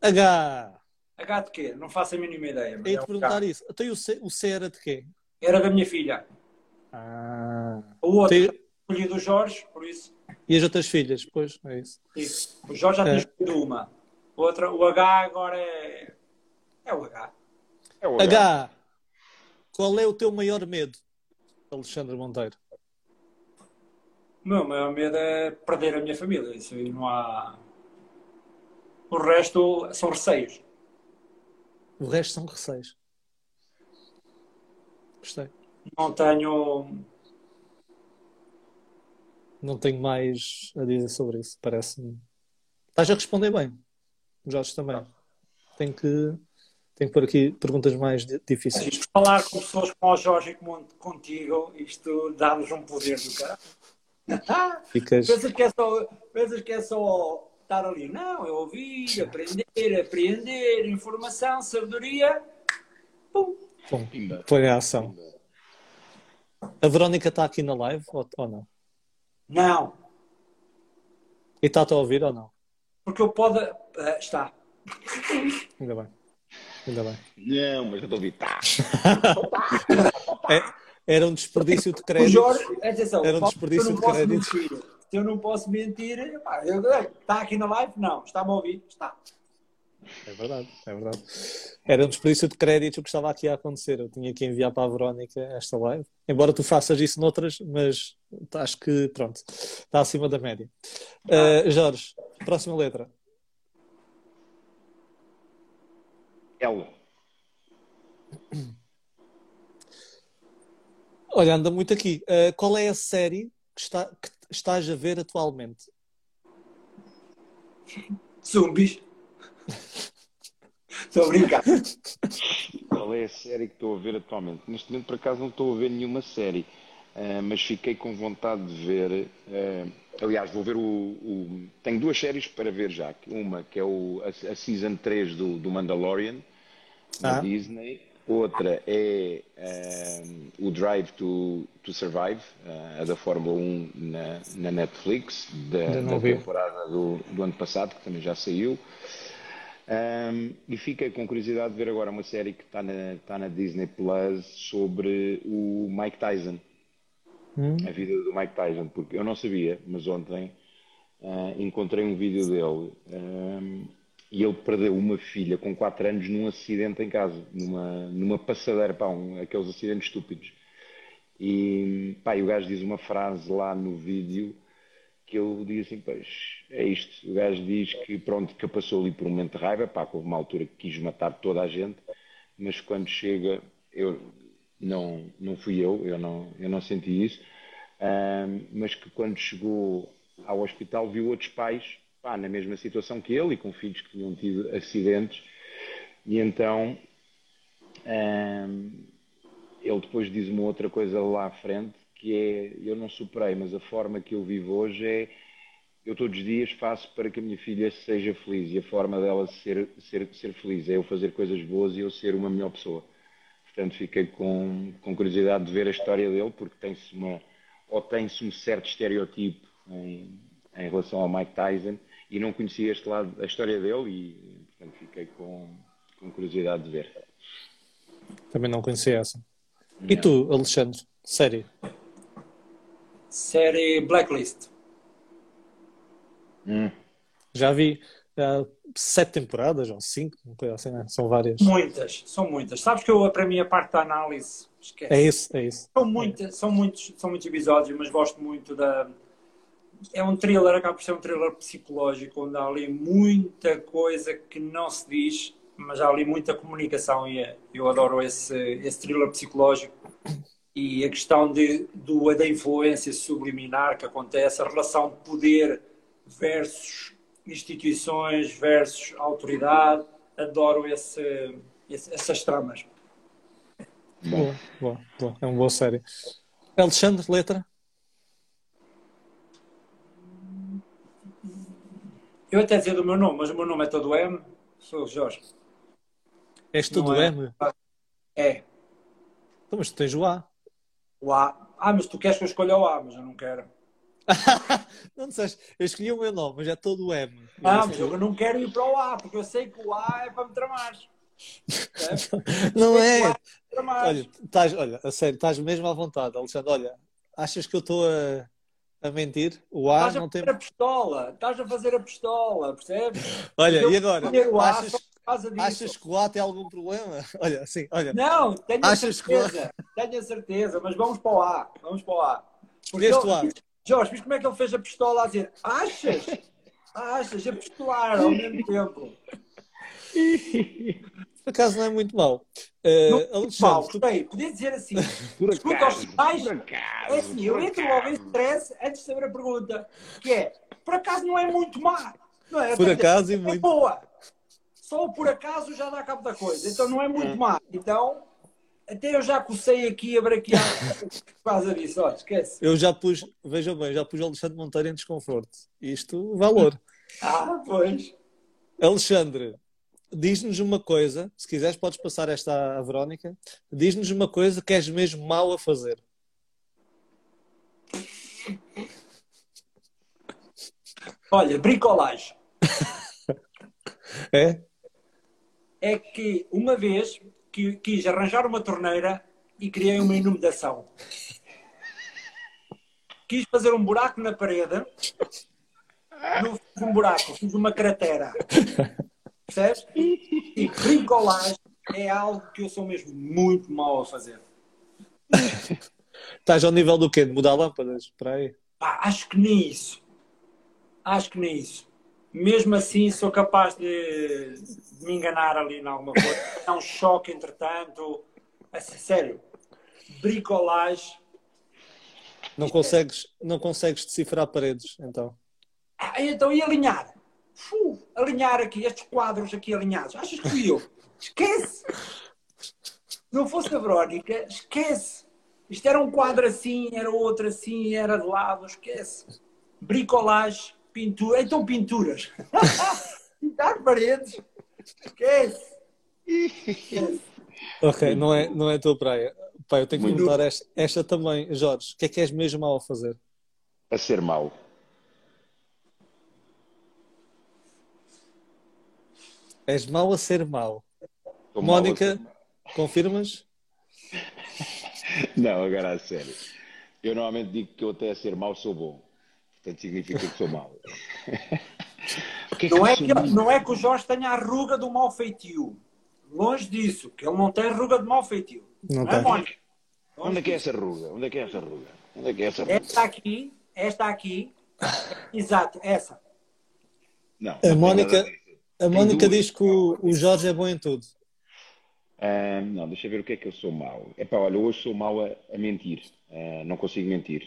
H. H de quê? Não faço a mínima ideia. mas Ia é te um perguntar H. isso. Então e o C, o C era de quê? Era da minha filha. Ah. O outro Tem- escolhi do Jorge, por isso. E as outras filhas? Pois, é isso. sim. O Jorge já tinha É. escolhido uma. Outra, o H agora é. É o H. É o H. Qual é o teu maior medo, Alexandre Monteiro? O meu maior medo é perder a minha família. Isso aí não há. O resto são receios. O resto são receios. Gostei. Não tenho. Não tenho mais a dizer sobre isso. Parece-me. Estás a responder bem. Jorge também. Tenho que, tenho que pôr aqui perguntas mais di- difíceis. Falar com pessoas como o Jorge e contigo, isto dá-nos um poder do caralho. Ficas. Pensas que, é só, pensas que é só estar ali? Não, é ouvir, aprender, apreender, informação, sabedoria. Pum. Bom, põe a ação. A Verónica está aqui na live ou, ou não? Não, E está-te a ouvir ou não? porque eu pode. ah, está. Ainda bem. Ainda bem. Não, mas eu estou a ouvir. Tá. É, era um desperdício de O crédito. Jorge, atenção, Era um desperdício de créditos. mentir. Se eu não posso mentir, está aqui na live? Não. Está-me a ouvir? Está. É verdade, é verdade. Era um desperdício de crédito o que estava aqui a acontecer. Eu tinha que enviar para a Verónica esta live. Embora tu faças isso noutras, mas acho que, pronto, está acima da média. Uh, Jorge, próxima letra. L. Olha, anda muito aqui. Uh, qual é a série que, está, que estás a ver atualmente? Zumbis. Estou a brincar. Qual é a série que estou a ver atualmente? Neste momento, por acaso, não estou a ver nenhuma série, uh, mas fiquei com vontade de ver. Uh, aliás, vou ver o, o, Tenho duas séries para ver já. Uma que é o, a, a Season 3 do, do Mandalorian, da ah. Disney. Outra é uh, o Drive to, to Survive, uh, a da Fórmula 1 na, na Netflix, da, da temporada do, do ano passado, que também já saiu. Um, e fiquei com curiosidade de ver agora uma série que está na, está na Disney Plus sobre o Mike Tyson. Hum. A vida do Mike Tyson, porque eu não sabia, mas ontem uh, encontrei um vídeo dele um, e ele perdeu uma filha com 4 anos num acidente em casa, numa, numa passadeira, pá, um, aqueles acidentes estúpidos. E, pá, e o gajo diz uma frase lá no vídeo que eu digo assim, pois, é isto. O gajo diz que, pronto, que passou ali por um momento de raiva, pá, que houve uma altura que quis matar toda a gente, mas quando chega, eu, não, não fui eu, eu não, eu não senti isso, um, mas que quando chegou ao hospital viu outros pais, pá, na mesma situação que ele e com filhos que tinham tido acidentes, e então um, ele depois diz uma outra coisa lá à frente, que é, eu não superei, mas a forma que eu vivo hoje é, eu todos os dias faço para que a minha filha seja feliz e a forma dela ser, ser, ser feliz é eu fazer coisas boas e eu ser uma melhor pessoa. Portanto, fiquei com, com curiosidade de ver a história dele, porque tem-se uma, ou tem-se um certo estereotipo em, em relação ao Mike Tyson e não conhecia este lado, a história dele e, portanto, fiquei com, com curiosidade de ver. Também não conhecia essa. Não. E tu, Alexandre? Série? série Blacklist. Hum. Já vi uh, sete temporadas, ou cinco, assim, né? são várias. Muitas, são muitas. Sabes que eu, para mim, a parte da análise, esquece. É isso, é isso. São, muitas, são, muitos, são muitos episódios, mas gosto muito da. É um thriller, acaba por ser um thriller psicológico, onde há ali muita coisa que não se diz, mas há ali muita comunicação e é, eu adoro esse, esse thriller psicológico e a questão de, do, da influência subliminar que acontece, a relação poder versus instituições versus autoridade. Adoro esse, esse, essas tramas. Boa, boa. É uma boa série. Alexandre, letra? Eu até dizer do meu nome, mas o meu nome é todo M. Sou Jorge. És todo é? M? É. Então, mas tu tens o A. O A. Ah, mas tu queres que eu escolha o A, mas eu não quero. não disseste, eu escolhi o meu nome, mas é todo o M. Ah, mas eu não quero ir para o A, porque eu sei que o A é para me tramar. não é. Olha, estás, olha, a sério, estás mesmo à vontade, Alexandre. Olha, achas que eu estou a, a mentir? O A estás não tem. Estás a fazer a pistola, estás a fazer a pistola, percebes? Olha, e agora? Achas, Achas que o A tem algum problema? Olha, assim, olha. Não, tenho a certeza. Tenho a certeza, mas vamos para o A. Vamos para o A. Escolheste o A. Jorge, viste como é que ele fez a pistola a dizer achas? Achas? A pistolar ao mesmo tempo. Por acaso não é muito mau. Uh, não, Alexandre, mal, tu... Bem, podia dizer assim. Por escuta aos pais. É assim, eu entro logo em stress antes de saber a pergunta. Que é, por acaso não é muito má. Não é? Por acaso e é muito. boa só por acaso já dá cabo da coisa. Então não é muito má. Então, até eu já cocei aqui a braquear por causa disso. Esquece. Eu já pus, vejam bem, já pus Alexandre Monteiro em desconforto. Isto, valor. ah, pois. Alexandre, diz-nos uma coisa, se quiseres podes passar esta à Verónica, diz-nos uma coisa que és mesmo mau a fazer. Olha, bricolagem. é? é que uma vez que quis arranjar uma torneira e criei uma inundação. Quis fazer um buraco na parede, não fiz um buraco, fiz uma cratera. Percebes? E bricolagem é algo que eu sou mesmo muito mau a fazer. Estás ao nível do quê? De mudar lâmpadas? Para aí? Ah, acho que nem isso. Acho que nem isso mesmo assim sou capaz de, de me enganar ali em alguma coisa. É um choque, entretanto. É sério. bricolagem. Não consegues, não consegues decifrar paredes, então. Ah, então, e alinhar? Fu, alinhar aqui, estes quadros aqui alinhados. Achas que fui eu? Esquece! Não fosse a Verónica, esquece! Isto era um quadro assim, era outro assim, era de lado, esquece. Bricolagem, pintura, então pinturas. Pintar paredes, esquece. esquece. Ok, não é, não é a tua praia. Pai, eu tenho que perguntar esta, esta também. Jorge, o que é que és mesmo mal a fazer? A ser mau. És mau a ser mau. Mónica, ser confirmas? Não, agora a sério. Eu normalmente digo que eu até a ser mau sou bom. Portanto, significa que sou mau. Porquê Não eu é, que, não é que o Jorge tenha a ruga do mau feitio. Longe disso, que ele não tem ruga de mau feitio. Não é, tem. Mónica? Onde é que é essa ruga? Onde é que é essa ruga? Onde é que é essa ruga? Esta aqui, esta aqui, exato, essa. Não. A não Mónica. A Mónica duas. diz que o, o Jorge é bom em tudo. Não, deixa eu ver o que é que eu sou mau. É pá, olha, hoje sou mau a, a mentir. Ah, não consigo mentir.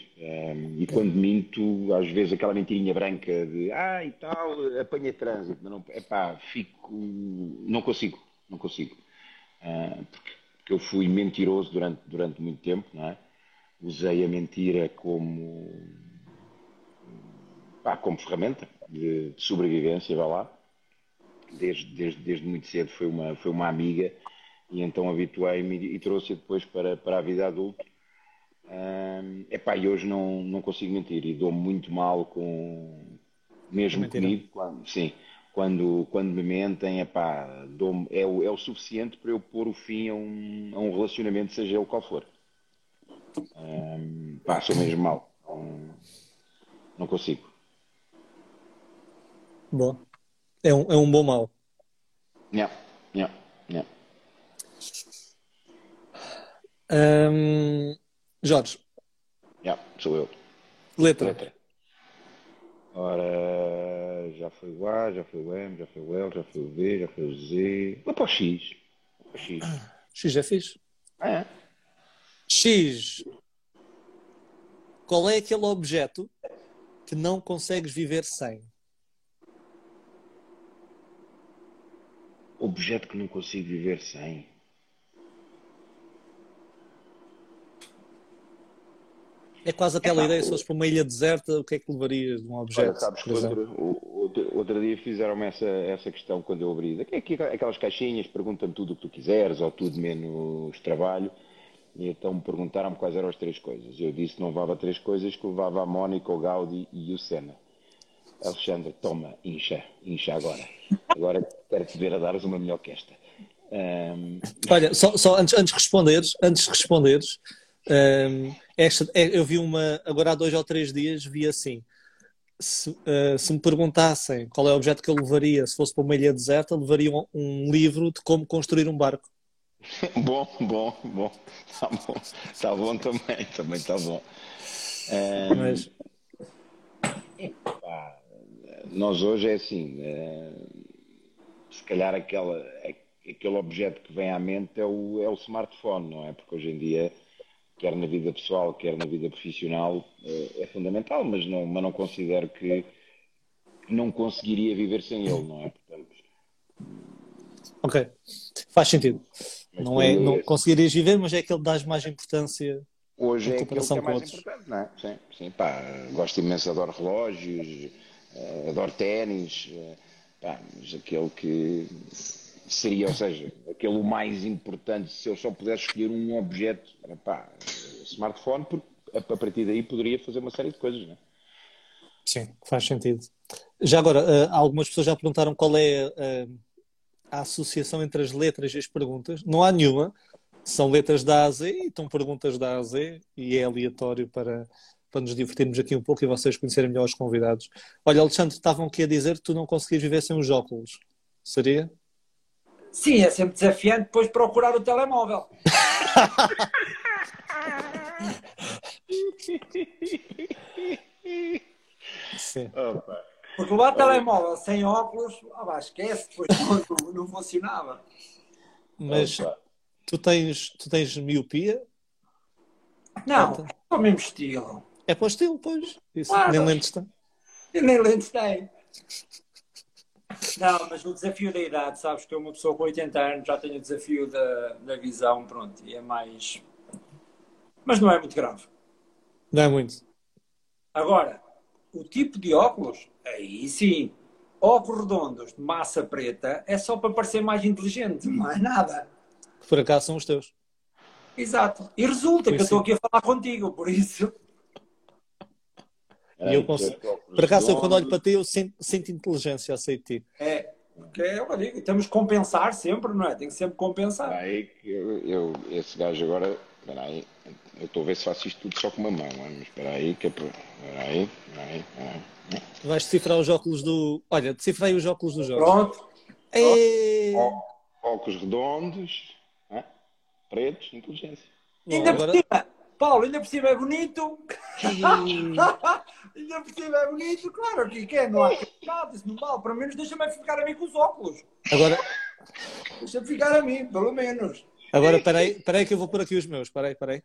E quando minto, às vezes aquela mentirinha branca de ah e tal, apanha trânsito. Não, é pá, fico. Não consigo. Não consigo. Ah, porque, porque eu fui mentiroso durante, durante muito tempo, não é? Usei a mentira como. pá, como ferramenta de, de sobrevivência, vá lá desde, desde, desde muito cedo foi uma, foi uma amiga e então habituei-me e trouxe-a depois para, para a vida adulta. Hum, epá, e hoje não, não consigo mentir e dou muito mal com mesmo comigo, quando, sim, quando, quando me mentem, epá, dou é, o, é o suficiente para eu pôr o fim a um, a um relacionamento, seja ele qual for. Hum, pá, sou mesmo mal. Não, não consigo. Bom. É um, é um bom mal. Não, não, não. Hum, Jorge, Não, sou eu. letra. Letra. Ora, já foi o A, já foi o M, já foi o L, já foi o V, já foi o Z. Vou para o X. Vou para o X. X é fixe. Ah, é? X. Qual é aquele objeto que não consegues viver sem? Objeto que não consigo viver sem. É quase aquela Epá, ideia, se fores para uma ilha deserta, o que é que levarias de um Olha, objeto? sabes que outro, outro, outro dia fizeram-me essa, essa questão quando eu abri. Que é que- Aquelas caixinhas, perguntam-me tudo o que tu quiseres, ou tudo menos trabalho. E então me perguntaram-me quais eram as três coisas. Eu disse que não levava três coisas, que levava a Mónica, o Gaudi e o Senna. Alexandre, toma, incha, incha agora. Agora quero-te ver a dares uma melhor que esta. Ahm, Olha, só, só antes, antes de responderes, antes de responderes, hum, esta, é- eu vi uma, agora há dois ou três dias, vi assim. Se, eh, se me perguntassem qual é o objeto que eu levaria se fosse para uma ilha deserta, levaria um, um livro de como construir um barco. Bom, bom, bom. Está bom. Está bom também, também está bom. Ahm, Mas, nós hoje é assim, eh, se calhar aquela, aquele objeto que vem à mente é o, é o smartphone, não é? Porque hoje em dia, quer na vida pessoal, quer na vida profissional, eh, é fundamental, mas não, mas não considero que não conseguiria viver sem ele, não é? Portanto, ok, faz sentido. Não, é, não conseguirias viver, mas é aquele que dás mais importância. Hoje em é aquilo que é mais outros. importante, não é? Sim, sim, pá, gosto imenso, adoro relógios, adoro ténis, eh, pá, mas aquele que seria, ou seja, aquele o mais importante, se eu só pudesse escolher um objeto, era pá, smartphone, porque a a partir daí poderia fazer uma série de coisas, não é? Sim, faz sentido. Já agora, eh, algumas pessoas já perguntaram qual é eh, a associação entre as letras e as perguntas. Não há nenhuma. São letras da A a Z e estão perguntas da A a Z e é aleatório para, para nos divertirmos aqui um pouco e vocês conhecerem melhor os convidados. Olha, Alexandre, estavam aqui a dizer que tu não conseguias viver sem os óculos. Seria? Sim, é sempre desafiante depois procurar o telemóvel. Sim. Opa. Porque levar telemóvel sem óculos, ah, esquece, depois não, não funcionava. Mas Opa. tu tens, tu tens miopia? Não, Então. é o mesmo estilo. É para o estilo, pois. Isso, Claro. nem lentes tem. Nem lentes tem. Não, mas o desafio da idade, sabes que eu, uma pessoa com 80 anos, já tenho o desafio da, da visão, pronto, e é mais. Mas não é muito grave. Não é muito. Agora, o tipo de óculos, aí sim, óculos redondos de massa preta é só para parecer mais inteligente, não é nada. Que por acaso são os teus. Exato. E resulta Pois que eu estou sim. aqui a falar contigo, por isso. E eu consigo- Por acaso, eu quando olho para ti, eu sinto, sinto inteligência, sei de ti. É, que é, eu digo, temos que compensar sempre, não é? Tem que sempre compensar. Espera aí, que eu, eu- esse gajo agora. Espera aí, eu estou a ver se faço isto tudo só com uma mão, mas espera aí, que é para. Espera aí, espera aí, espera aí. Vais decifrar os óculos do. Olha, decifrei os óculos do Jorge. Pronto. Ei! Ó- Óculos redondos, hã? pretos, inteligência. Bom, ainda agora- por cima, Paulo, ainda por cima é bonito. ainda por cima é bonito, claro que quer, não há nada, isso não vale. Pelo menos deixa-me ficar a mim com os óculos. Agora, Deixa-me ficar a mim, pelo menos. agora peraí, peraí que eu vou pôr aqui os meus. Peraí, peraí.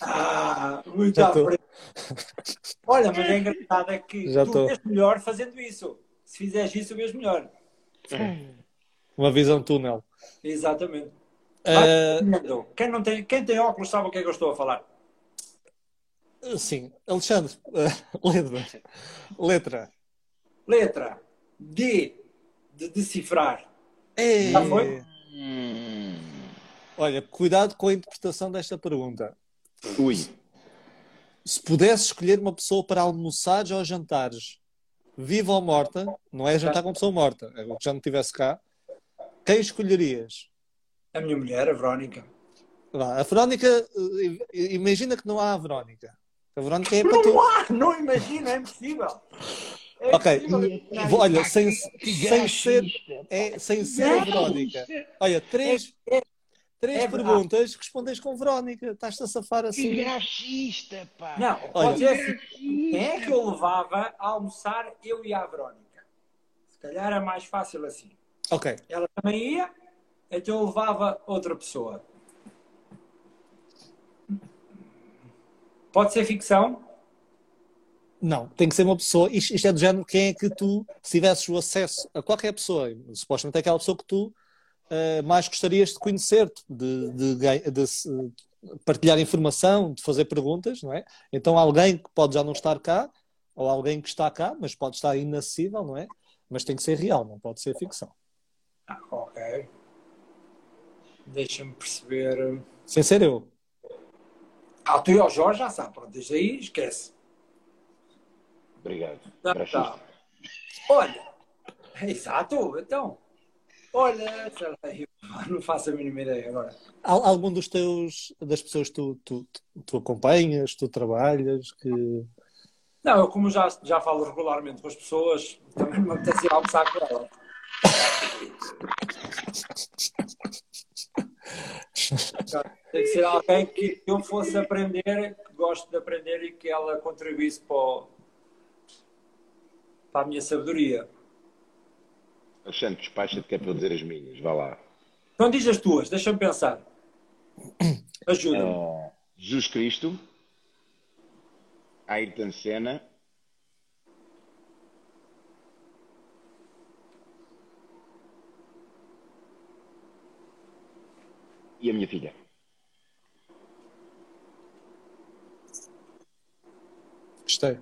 Ah, muito Já à tô. frente. Olha, mas é engraçado é que Já tu tô. vês melhor fazendo isso. Se fizeres isso, vês melhor. Uma visão túnel. Exatamente. Ah, Vai, Quem, não tem, quem tem óculos sabe o que é que eu estou a falar. sim, Alexandre, ah, letra. Letra. Letra D de decifrar. Ei. Já foi? Olha, cuidado com a interpretação desta pergunta. Ui, Se pudesse escolher uma pessoa para almoçares ou jantares, viva ou morta, não é jantar com uma pessoa morta, é o que já não estivesse cá, quem escolherias? A minha mulher, a Verónica. Vá, a Verónica, eh, imagina que não há a Verónica. A Verónica é para tu. Não há, não imagina, é impossível. É Ok, vou- olha, sem, sem ser, é, sem ser a Verónica. Olha, três, É- três é perguntas, respondes com Verónica. Estás-te a safar assim. graxista, pá! Não, Olha. assim. Quem é que eu levava a almoçar, eu e a Verónica? Se calhar é mais fácil assim. Ok, Ela também ia, então eu levava outra pessoa. Pode ser ficção? Não, tem que ser uma pessoa. Isto, isto é do género quem é que tu, se tivesses o acesso a qualquer pessoa, supostamente é aquela pessoa que tu eh, mais gostarias de conhecer, de, de, de se- partilhar informação, de fazer perguntas, não é? Então alguém que pode já não estar cá, ou alguém que está cá, mas pode estar inacessível, não é? Mas tem que ser real, não pode ser ficção. Ah, ok. Deixa-me perceber. Sem ser eu. Ah, tu e o Jorge já sabe, pronto, desde aí esquece. Obrigado. Tá, tá. Olha, exato, então. Olha, sei lá, eu não faço a mínima ideia agora. Al- Algum dos teus, das pessoas que tu, tu, tu acompanhas, tu trabalhas, que. Não, eu como já, já falo regularmente com as pessoas, também me apetece ir almoçar com elas. Tem que ser alguém que eu fosse aprender, que gosto de aprender e que ela contribuísse para, o- para a minha sabedoria. Alexandre, despacha-te que é para eu dizer as minhas, vá lá. Então diz as tuas, deixa-me pensar. Ajuda-me. Ah, Jesus Cristo, Ayrton Senna, e a minha filha. Gostei.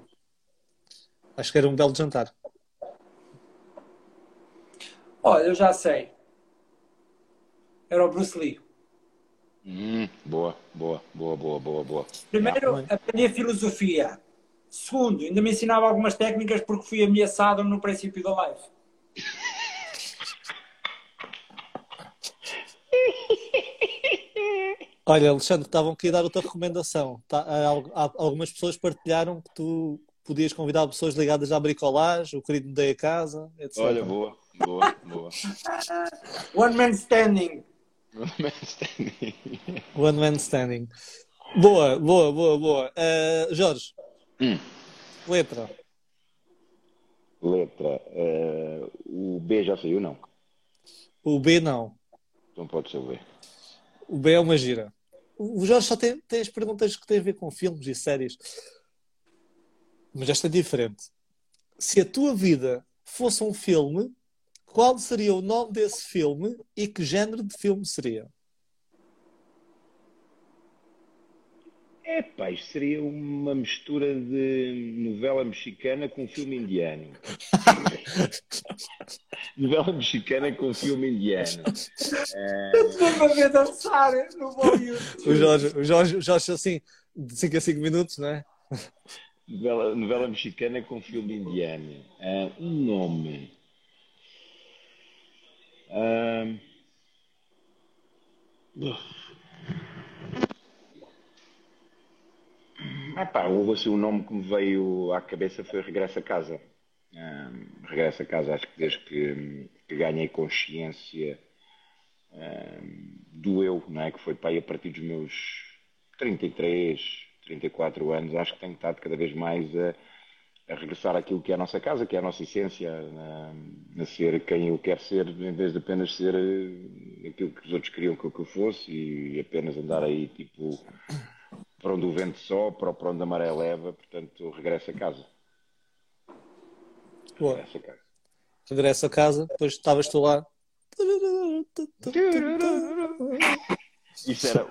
Acho que era um belo jantar. Olha, eu já sei. Era o Bruce Lee. Hum, boa, boa, boa, boa, boa, boa. Primeiro, aprendi a filosofia. Segundo, ainda me ensinava algumas técnicas porque fui ameaçado no princípio da live. Olha, Alexandre, estavam aqui a dar outra recomendação. Tá, há al- há- algumas pessoas partilharam que tu podias convidar pessoas ligadas à bricolagem, o querido Mudei a Casa, etc. Olha, boa, boa, boa. One man standing. One Man Standing. Boa, boa, boa, boa. Uh, Jorge, Hum. letra. Letra. eh, o B já saiu, não? O B não. Então pode ser o B. O B é uma gira. O Jorge só tem, tem as perguntas que têm a ver com filmes e séries. Mas esta é diferente. Se a tua vida fosse um filme, qual seria o nome desse filme e que género de filme seria? É pá, isto seria uma mistura de novela mexicana com filme indiano. novela mexicana com filme indiano. Estou a ver dançar no Bollywood. O Jorge, o Jorge, o Jorge assim, de 5 a 5 minutos, não é? Novela, novela mexicana com filme indiano. Ah, um nome. Ah, Ah pá, houve assim um nome que me veio à cabeça foi Regresso a Casa. Um, regresso a Casa, acho que desde que, que ganhei consciência um, do eu, não é? Que foi pai a partir dos meus 33, 34 anos, acho que tenho estado cada vez mais a, a regressar àquilo que é a nossa casa, que é a nossa essência, a, a ser quem eu quero ser, em vez de apenas ser eh, aquilo que os outros queriam que eu fosse e apenas andar aí tipo para onde o vento sopra ou para onde a maré leva, portanto, regresso a casa. Boa. Regresso a casa. Regresso a casa, depois estavas tu lá. Isso era.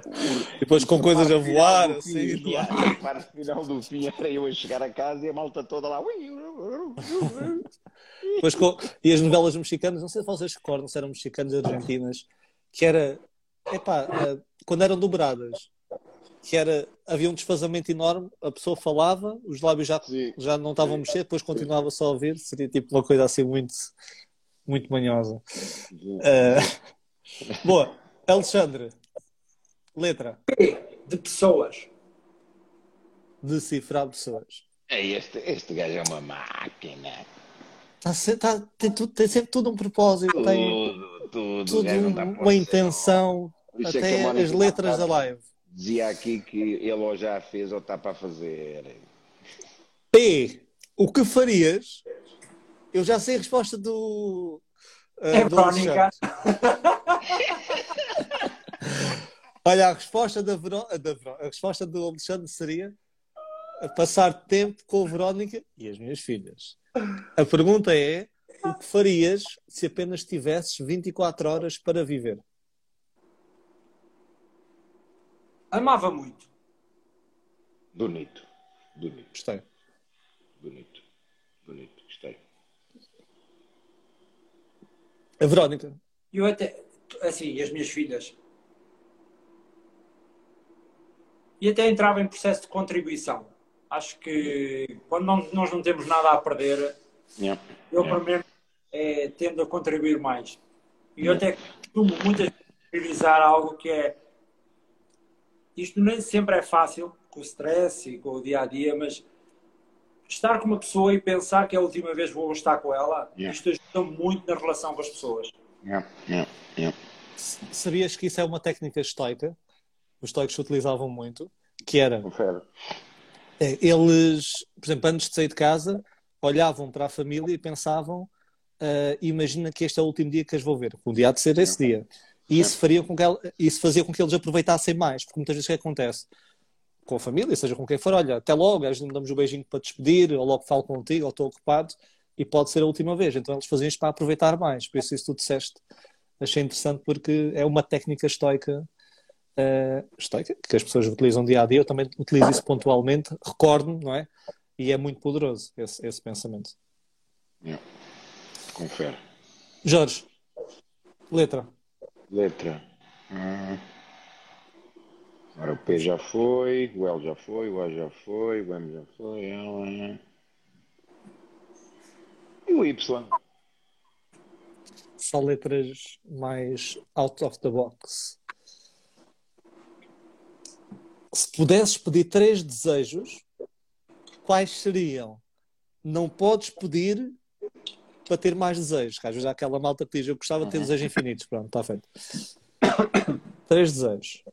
E depois com coisas a voar, assim. A parte final do fim era eu a chegar a casa e a malta toda lá. Depois com... E as novelas mexicanas, não sei se vocês recordam, se eram mexicanas ou argentinas, que era. Epá, eh, quando eram dobradas, que era havia um desfazamento enorme, a pessoa falava, os lábios já, já não estavam a mexer, depois continuava só a ouvir, seria tipo uma coisa assim muito, muito manhosa. Uh, boa, Alexandre, letra. P de pessoas. Decifrar pessoas. É este, este gajo é uma máquina. Tá, tá, tem, tudo, tem sempre tudo um propósito, tudo, tem tudo, tudo uma intenção, é até é as letras da live dizia aqui que ele ou já fez ou está para fazer. P. O que farias? Eu já sei a resposta do. Uh, é do Olha, a resposta da, Veró... da Veró... a resposta do Alexandre seria passar tempo com a Verónica e as minhas filhas. A pergunta é: o que farias se apenas tivesses 24 horas para viver? Amava muito. Bonito. Bonito. Gostei. Bonito. Bonito. Gostei. A Verónica. Eu até, assim, as minhas filhas. E até entrava em processo de contribuição. Acho que quando não, nós não temos nada a perder, yeah. eu yeah. primeiro é, tendo a contribuir mais. E yeah. eu até costumo muitas vezes priorizar algo que é isto nem sempre é fácil, com o stress e com o dia a dia, mas estar com uma pessoa e pensar que é a última vez que vou estar com ela, yeah. isto ajuda muito na relação com as pessoas. Yeah, yeah, yeah. Sabias que isso é uma técnica estoica? Os estoicos utilizavam muito, que era é, eles, por exemplo, antes de sair de casa, olhavam para a família e pensavam: uh, imagina que este é o último dia que as vou ver, o dia há de ser esse dia. E isso, faria com que ela, isso fazia com que eles aproveitassem mais, porque muitas vezes o que acontece com a família, seja com quem for, olha, até logo, às vezes damos um beijinho para despedir, ou logo falo contigo, ou estou ocupado, e pode ser a última vez. Então eles faziam isto para aproveitar mais. Por isso, isso tu disseste, achei interessante, porque é uma técnica estoica, uh, estoica que as pessoas utilizam dia a dia. Eu também utilizo isso pontualmente, recordo-me, não é? E é muito poderoso esse, esse pensamento. Yeah. Confere. Jorge, letra. Letra. Agora o P já foi, o L já foi, o A já foi, o M já foi, Ela. E o Y? Só letras mais out of the box. Se pudesses pedir três desejos, quais seriam? Não podes pedir para ter mais desejos. Que às vezes há aquela malta que diz: Eu gostava de ter desejos infinitos. Pronto, está feito. Três desejos.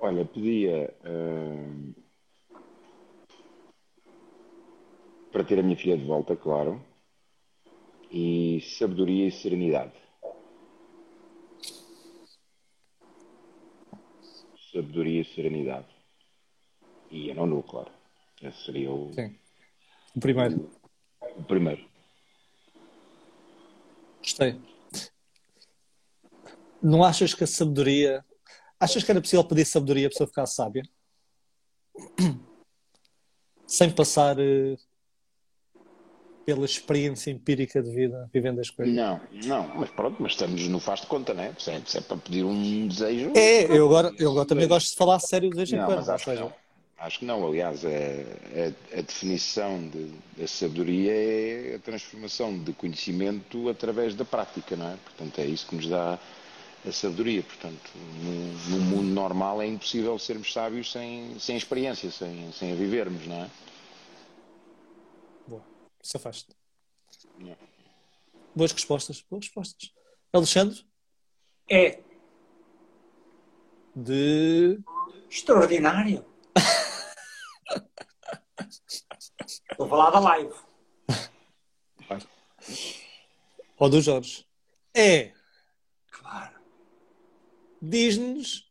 Olha, pedia uh, para ter a minha filha de volta, claro, e sabedoria e serenidade. Sabedoria e serenidade. E eu não nu, claro. Esse seria o. Sim. O primeiro. O primeiro. Gostei. Não achas que a sabedoria. Achas que era possível pedir sabedoria para a pessoa ficar sábia? Sem passar uh, pela experiência empírica de vida, vivendo as coisas. Não, não, mas pronto, mas estamos no faz de conta, não é? Se é, se é para pedir um desejo. É, eu agora, eu agora também gosto de falar sério de vez em quando. acho que seja, não. Acho que não, aliás, é, é- a definição de, da sabedoria é a transformação de conhecimento através da prática, não é? Portanto, é isso que nos dá a sabedoria. Portanto, no, no mundo normal é impossível sermos sábios sem, sem experiência, sem, sem a vivermos, não é? Boa. Se afaste. Não. Boas respostas. Boas respostas. Alexandre, É de. extraordinário. Estou a falar da live. Ou do Jorge. É. Claro. Diz-nos.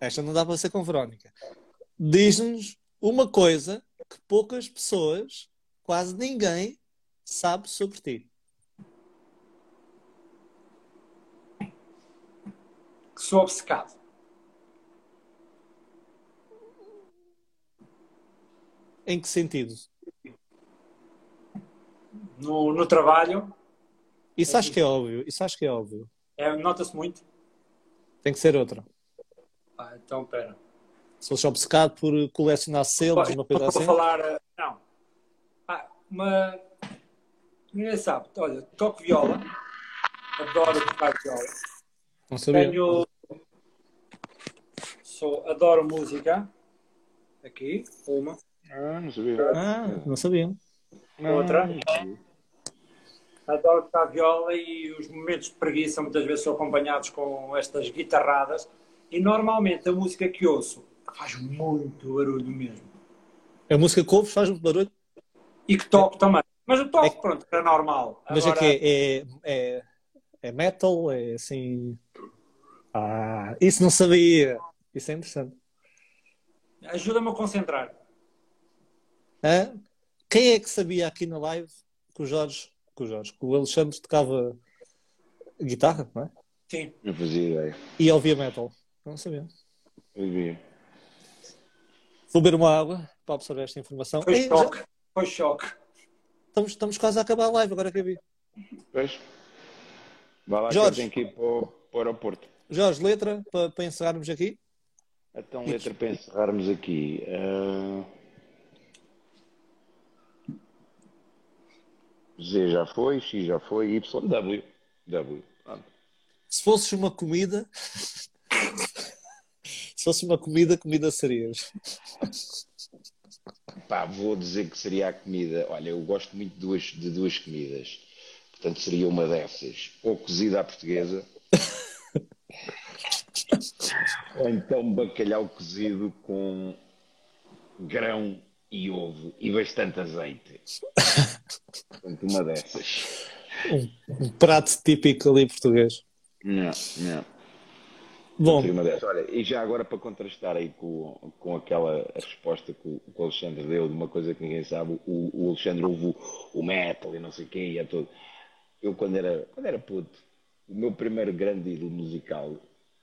Esta não dá para ser com Verónica. Diz-nos uma coisa que poucas pessoas, quase ninguém, sabe sobre ti. Que sou obcecado. Em que sentido? No, no trabalho, Isso acho que é óbvio. Isso acho que é óbvio. é, nota-se muito. Tem que ser outra. Ah, então, pera. Se fosse obcecado por colecionar selos, uma coisa assim. falar. eh, Não. Ah, uma. Ninguém sabe. Olha, toco viola. Adoro tocar viola. Não sabia. Tenho. Sou, adoro música. Aqui, uma. Ah, não sabia. Ah, não sabia. Outra. não sabia. Adoro tocar viola e os momentos de preguiça muitas vezes são acompanhados com estas guitarradas. E normalmente a música que ouço faz muito barulho mesmo. A música que ouves faz muito barulho. E que toco também. Mas o toco, pronto, é normal. Mas Agora, é que é, é, é metal, é assim. Ah, isso não sabia. Isso é interessante. Ajuda-me a concentrar. Hã? Quem é que sabia aqui na live que o Jorge, que o Jorge, que o Alexandre tocava guitarra, não é? Sim. Não fazia ideia. E ouvia metal? Não sabia. Eu vi. Vou beber uma água para absorver esta informação. Foi Ei, já-. Foi choque. estamos, estamos quase a acabar a live, agora que eu vi. Pois. Vai lá Jorge. que eu tenho que ir para o, para o aeroporto. Jorge, letra para, para encerrarmos aqui. Então, letra para encerrarmos aqui. ah, Z já foi, X já foi, Y, W. W. Pronto. Se fosses uma comida. Se fosse uma comida, comida serias. Pá, vou dizer que seria a comida. Olha, eu gosto muito de duas, de duas comidas. Portanto, seria uma dessas. Ou cozida à portuguesa. ou então bacalhau cozido com grão e ovo e bastante azeite. Portanto, uma dessas. Um prato típico ali português. Não, não. Bom. Olha, e já agora para contrastar aí com, com aquela resposta que o, que o Alexandre deu de uma coisa que ninguém sabe, o, o Alexandre ouve o, o metal e não sei o quê, e é todo. Eu quando era, quando era puto, o meu primeiro grande ídolo musical,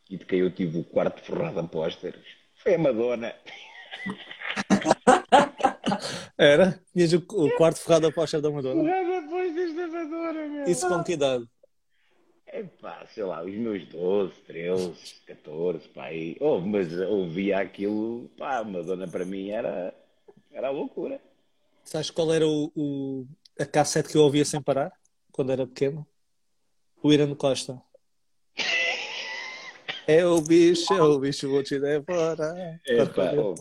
e de quem eu tive o quarto forrado a pósteres, foi a Madonna. era. Tinhas o, quarto ferrado a póster da Madonna. Forrado a pósteres da Madonna, meu. Isso com que idade? É pá, sei lá, os meus 12, 13, 14, pá, e, oh, mas ouvia aquilo, pá, Madonna para mim era, era a loucura. Sabes qual era o, o- a cassete que eu ouvia sem parar? Quando era pequeno? O Irã Costa. É o bicho, é o bicho, vou te devorar. É pá, oh,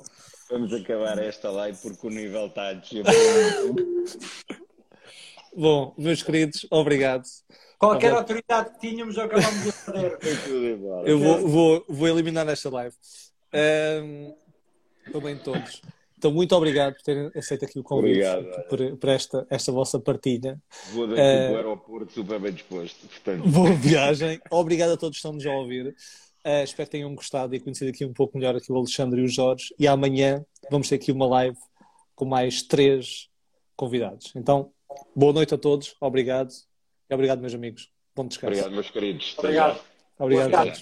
vamos acabar esta live porque o nível está a descer. Bom, meus queridos, obrigado. Qualquer autoridade que tínhamos, acabamos de perder. Eu vou, vou, vou eliminar esta live. Um, também todos. Então, muito obrigado por terem aceito aqui o convite, Obrigado, por, por esta, esta vossa partilha. Vou daqui Eh, para o aeroporto super bem disposto. Portanto, Boa viagem. Obrigado a todos que estão-nos a ouvir. Uh, espero que tenham gostado e conhecido aqui um pouco melhor aqui o Alexandre e o Jorge. E amanhã vamos ter aqui uma live com mais três convidados. Então, boa noite a todos. Obrigado. Obrigado, meus amigos. Bom descanso. obrigado, meus queridos. Obrigado. Obrigado.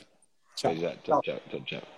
Tchau, tchau, tchau, tchau.